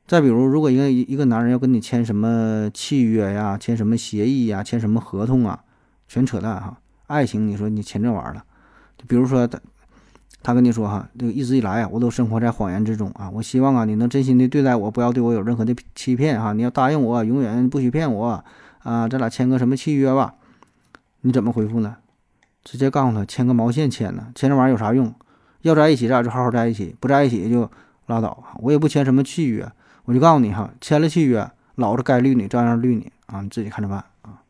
再比如，如果一个一个男人要跟你签什么契约呀，签什么协议呀，签什么合同啊，全扯淡哈！爱情，你说你签这玩意儿了？就比如说他他跟你说哈，这个一直以来啊，我都生活在谎言之中啊，我希望啊，你能真心的对待我，不要对我有任何的欺骗哈，你要答应我，永远不许骗我啊！咱俩签个什么契约吧？你怎么回复呢？直接告诉他签个毛线签呢？签这玩意儿有啥用？要在一起，咱俩就好好在一起；不在一起就拉倒。我也不签什么契约，我就告诉你哈，签了契约，老子该绿你照样绿你啊！你自己看着办啊。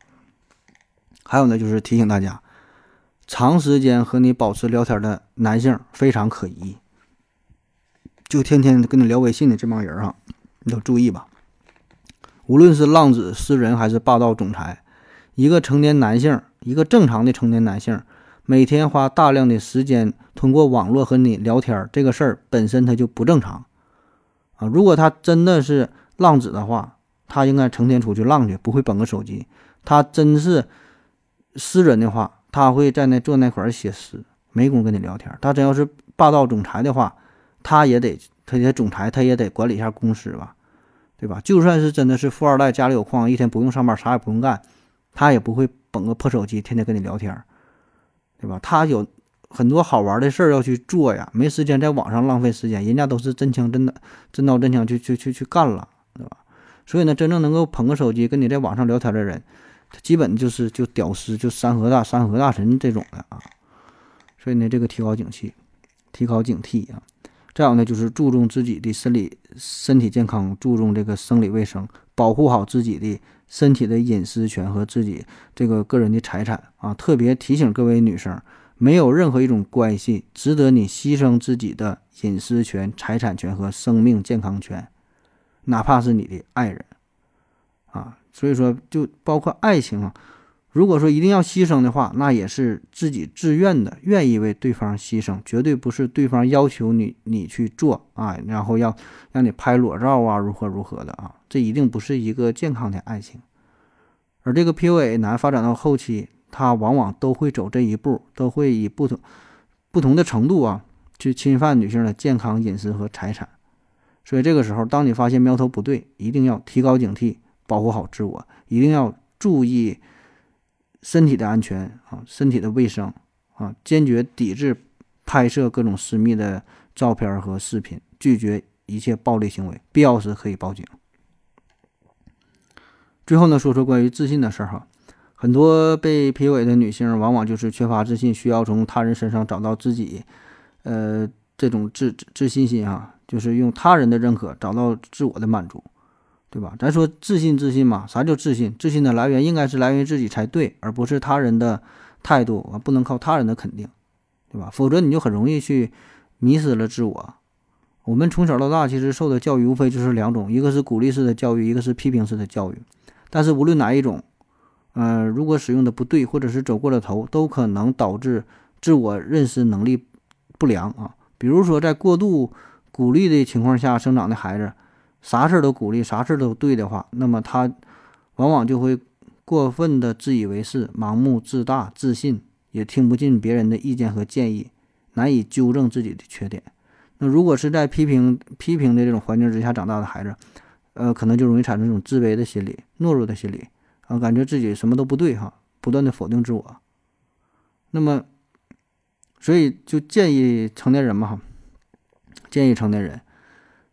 还有呢，就是提醒大家，长时间和你保持聊天的男性非常可疑，就天天跟你聊微信的这帮人啊，你都注意吧。无论是浪子、诗人还是霸道总裁，一个成年男性。一个正常的成年男性，每天花大量的时间通过网络和你聊天，这个事儿本身它就不正常，啊。如果他真的是浪子的话，他应该成天出去浪去，不会捧个手机。他真是诗人的话，他会在那坐那块儿写诗，没工夫跟你聊天。他真要是霸道总裁的话，他也得他也总裁，他也得管理一下公司吧，对吧？就算是真的是富二代，家里有矿，一天不用上班，啥也不用干，他也不会捧个破手机，天天跟你聊天，对吧？他有很多好玩的事儿要去做呀，没时间在网上浪费时间。人家都是真枪真的真刀真枪去去去去干了，对吧？所以呢，真正能够捧个手机跟你在网上聊天的人，他基本就是就屌丝，就山河大山河大神这种的啊。所以呢，这个提高警惕，提高警惕啊。再有呢，就是注重自己的身理身体健康，注重这个生理卫生，保护好自己的身体的隐私权和自己这个个人的财产啊。特别提醒各位女生，没有任何一种关系值得你牺牲自己的隐私权、财产权和生命健康权。哪怕是你的爱人，啊，所以说就包括爱情啊，如果说一定要牺牲的话，那也是自己自愿的，愿意为对方牺牲，绝对不是对方要求你你去做啊，然后要让你拍裸照啊，如何如何的啊，这一定不是一个健康的爱情。而这个 PUA 男发展到后期，他往往都会走这一步，都会以不同不同的程度啊，去侵犯女性的健康、隐私和财产。所以这个时候，当你发现苗头不对，一定要提高警惕，保护好自我，一定要注意身体的安全啊，身体的卫生啊，坚决抵制拍摄各种私密的照片和视频，拒绝一切暴力行为，必要时可以报警。最后呢，说说关于自信的事儿哈，很多被 PUA 的女性往往就是缺乏自信，需要从他人身上找到自己，呃，这种自自信心啊。就是用他人的认可找到自我的满足，对吧？咱说自信，自信嘛，啥叫自信？自信的来源应该是来源于自己才对，而不是他人的态度啊，不能靠他人的肯定，对吧？否则你就很容易去迷失了自我。我们从小到大其实受的教育无非就是两种，一个是鼓励式的教育，一个是批评式的教育。但是无论哪一种，嗯，如果使用的不对，或者是走过了头，都可能导致自我认识能力不良啊。比如说在过度。鼓励的情况下生长的孩子，啥事儿都鼓励，啥事儿都对的话，那么他往往就会过分的自以为是、盲目自大、自信，也听不进别人的意见和建议，难以纠正自己的缺点。那如果是在批评、批评的这种环境之下长大的孩子，呃，可能就容易产生这种自卑的心理、懦弱的心理啊，感觉自己什么都不对哈，不断的否定自我。那么，所以就建议成年人嘛哈。建议成年人，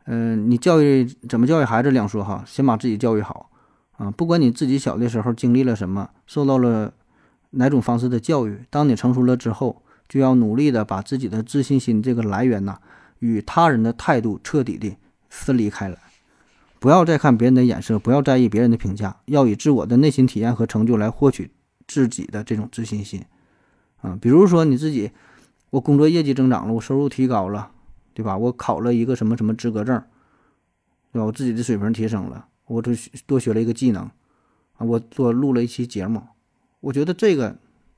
嗯，你教育怎么教育孩子两说哈，先把自己教育好啊。不管你自己小的时候经历了什么，受到了哪种方式的教育，当你成熟了之后，就要努力的把自己的自信心这个来源呐，与他人的态度彻底的分离开来。不要再看别人的眼色，不要在意别人的评价，要以自我的内心体验和成就来获取自己的这种自信心啊。比如说你自己，我工作业绩增长了，我收入提高了。对吧？我考了一个什么什么资格证，对吧？我自己的水平提升了，我多多学了一个技能，啊，我做录了一期节目，我觉得这个，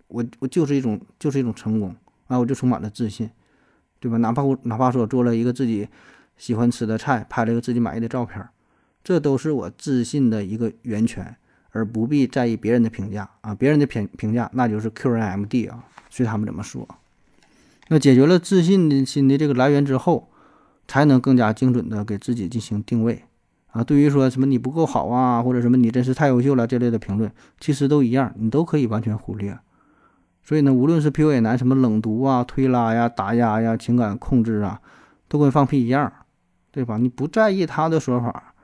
我我就是一种就是一种成功啊！我就充满了自信，对吧？哪怕我哪怕说做了一个自己喜欢吃的菜，拍了一个自己满意的照片，这都是我自信的一个源泉，而不必在意别人的评价啊！别人的评评价那就是 QNMD 啊，随他们怎么说。那解决了自信的心的这个来源之后，才能更加精准的给自己进行定位啊。对于说什么你不够好啊，或者什么你真是太优秀了这类的评论，其实都一样，你都可以完全忽略。所以呢，无论是 PUA 男什么冷读啊、推拉呀、打压呀、情感控制啊，都跟放屁一样，对吧？你不在意他的说法，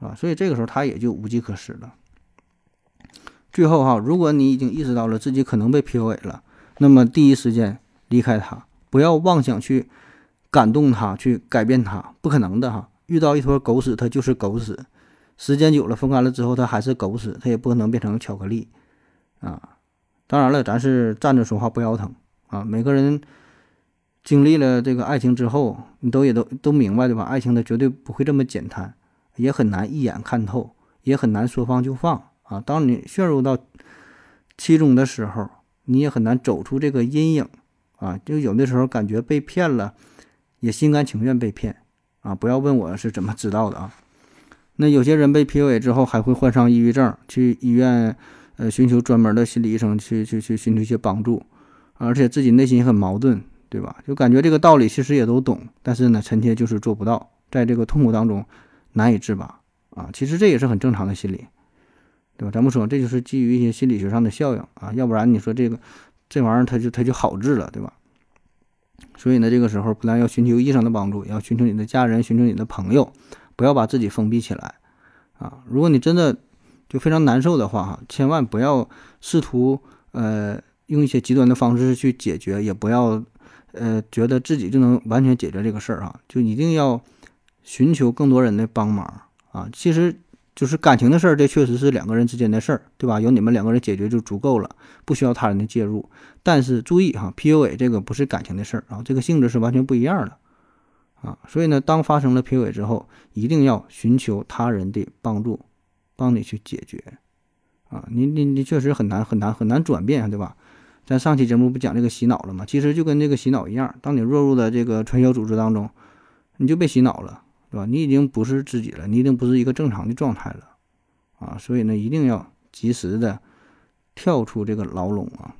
啊，所以这个时候他也就无计可施了。最后哈，如果你已经意识到了自己可能被 PUA 了，那么第一时间。离开他，不要妄想去感动他，去改变他，不可能的哈。遇到一坨狗屎，它就是狗屎。时间久了，风干了之后，它还是狗屎，它也不可能变成巧克力啊。当然了，咱是站着说话不腰疼啊。每个人经历了这个爱情之后，你都也都都明白对吧？爱情它绝对不会这么简单，也很难一眼看透，也很难说放就放啊。当你陷入到其中的时候，你也很难走出这个阴影。啊，就有的时候感觉被骗了，也心甘情愿被骗，啊，不要问我是怎么知道的啊。那有些人被 PUA 之后还会患上抑郁症，去医院呃寻求专门的心理医生去去去寻求一些帮助，而且自己内心也很矛盾，对吧？就感觉这个道理其实也都懂，但是呢，臣妾就是做不到，在这个痛苦当中难以自拔啊。其实这也是很正常的心理，对吧？咱不说，这就是基于一些心理学上的效应啊，要不然你说这个这玩意儿它就它就好治了，对吧？所以呢，这个时候不但要寻求医生的帮助，也要寻求你的家人，寻求你的朋友，不要把自己封闭起来啊！如果你真的就非常难受的话，哈，千万不要试图呃用一些极端的方式去解决，也不要呃觉得自己就能完全解决这个事儿啊，就一定要寻求更多人的帮忙啊！其实。就是感情的事儿，这确实是两个人之间的事儿，对吧？由你们两个人解决就足够了，不需要他人的介入。但是注意哈，PUA 这个不是感情的事儿啊，这个性质是完全不一样的啊。所以呢，当发生了 PUA 之后，一定要寻求他人的帮助，帮你去解决啊。你你你确实很难很难很难转变，对吧？咱上期节目不讲这个洗脑了吗？其实就跟这个洗脑一样，当你落入了这个传销组织当中，你就被洗脑了。对吧？你已经不是自己了，你已经不是一个正常的状态了，啊，所以呢，一定要及时的跳出这个牢笼啊。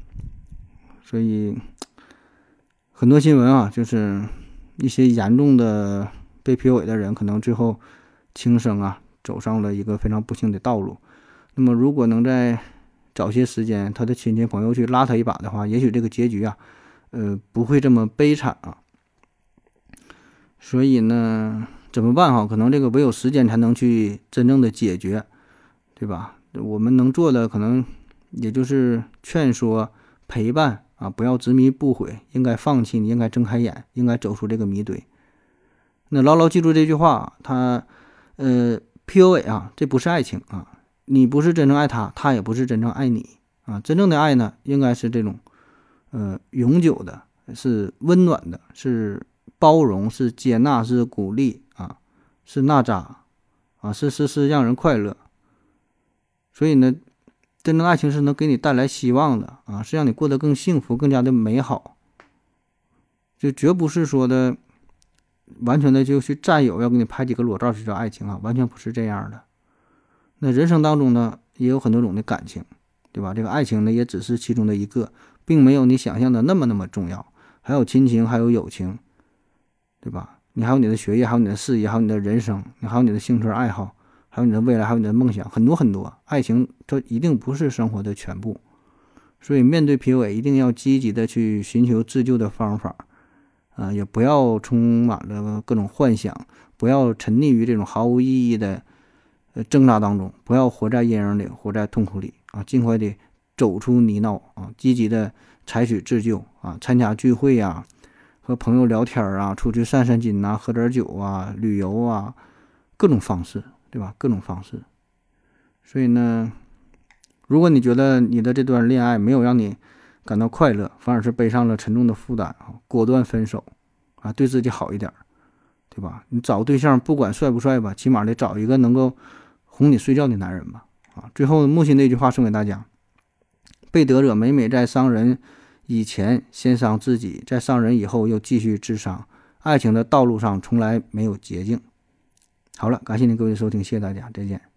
所以很多新闻啊，就是一些严重的被 PUA 的人，可能最后轻生啊，走上了一个非常不幸的道路。那么，如果能在早些时间，他的亲戚朋友去拉他一把的话，也许这个结局啊，呃，不会这么悲惨啊。所以呢。怎么办哈？可能这个唯有时间才能去真正的解决，对吧？我们能做的可能也就是劝说、陪伴啊，不要执迷不悔，应该放弃，你应该睁开眼，应该走出这个迷堆。那牢牢记住这句话，他呃，PUA 啊，这不是爱情啊，你不是真正爱他，他也不是真正爱你啊。真正的爱呢，应该是这种呃永久的，是温暖的，是包容，是接纳，是鼓励。是娜扎，啊，是是是让人快乐，所以呢，真正爱情是能给你带来希望的啊，是让你过得更幸福、更加的美好，就绝不是说的完全的就去占有，要给你拍几个裸照就叫爱情啊，完全不是这样的。那人生当中呢，也有很多种的感情，对吧？这个爱情呢，也只是其中的一个，并没有你想象的那么那么重要，还有亲情，还有友情，对吧？你还有你的学业，还有你的事业，还有你的人生，你还有你的兴趣爱好，还有你的未来，还有你的梦想，很多很多。爱情它一定不是生活的全部，所以面对 PUA，一定要积极的去寻求自救的方法，啊，也不要充满了各种幻想，不要沉溺于这种毫无意义的呃挣扎当中，不要活在阴影里，活在痛苦里啊，尽快的走出泥淖啊，积极的采取自救啊，参加聚会呀。和朋友聊天啊，出去散散心呐，喝点酒啊，旅游啊，各种方式，对吧？各种方式。所以呢，如果你觉得你的这段恋爱没有让你感到快乐，反而是背上了沉重的负担啊，果断分手啊，对自己好一点，对吧？你找对象，不管帅不帅吧，起码得找一个能够哄你睡觉的男人吧。啊，最后木心那句话送给大家：被得者每每在伤人。以前先伤自己，再伤人以后又继续自伤。爱情的道路上从来没有捷径。好了，感谢您各位的收听，谢谢大家，再见。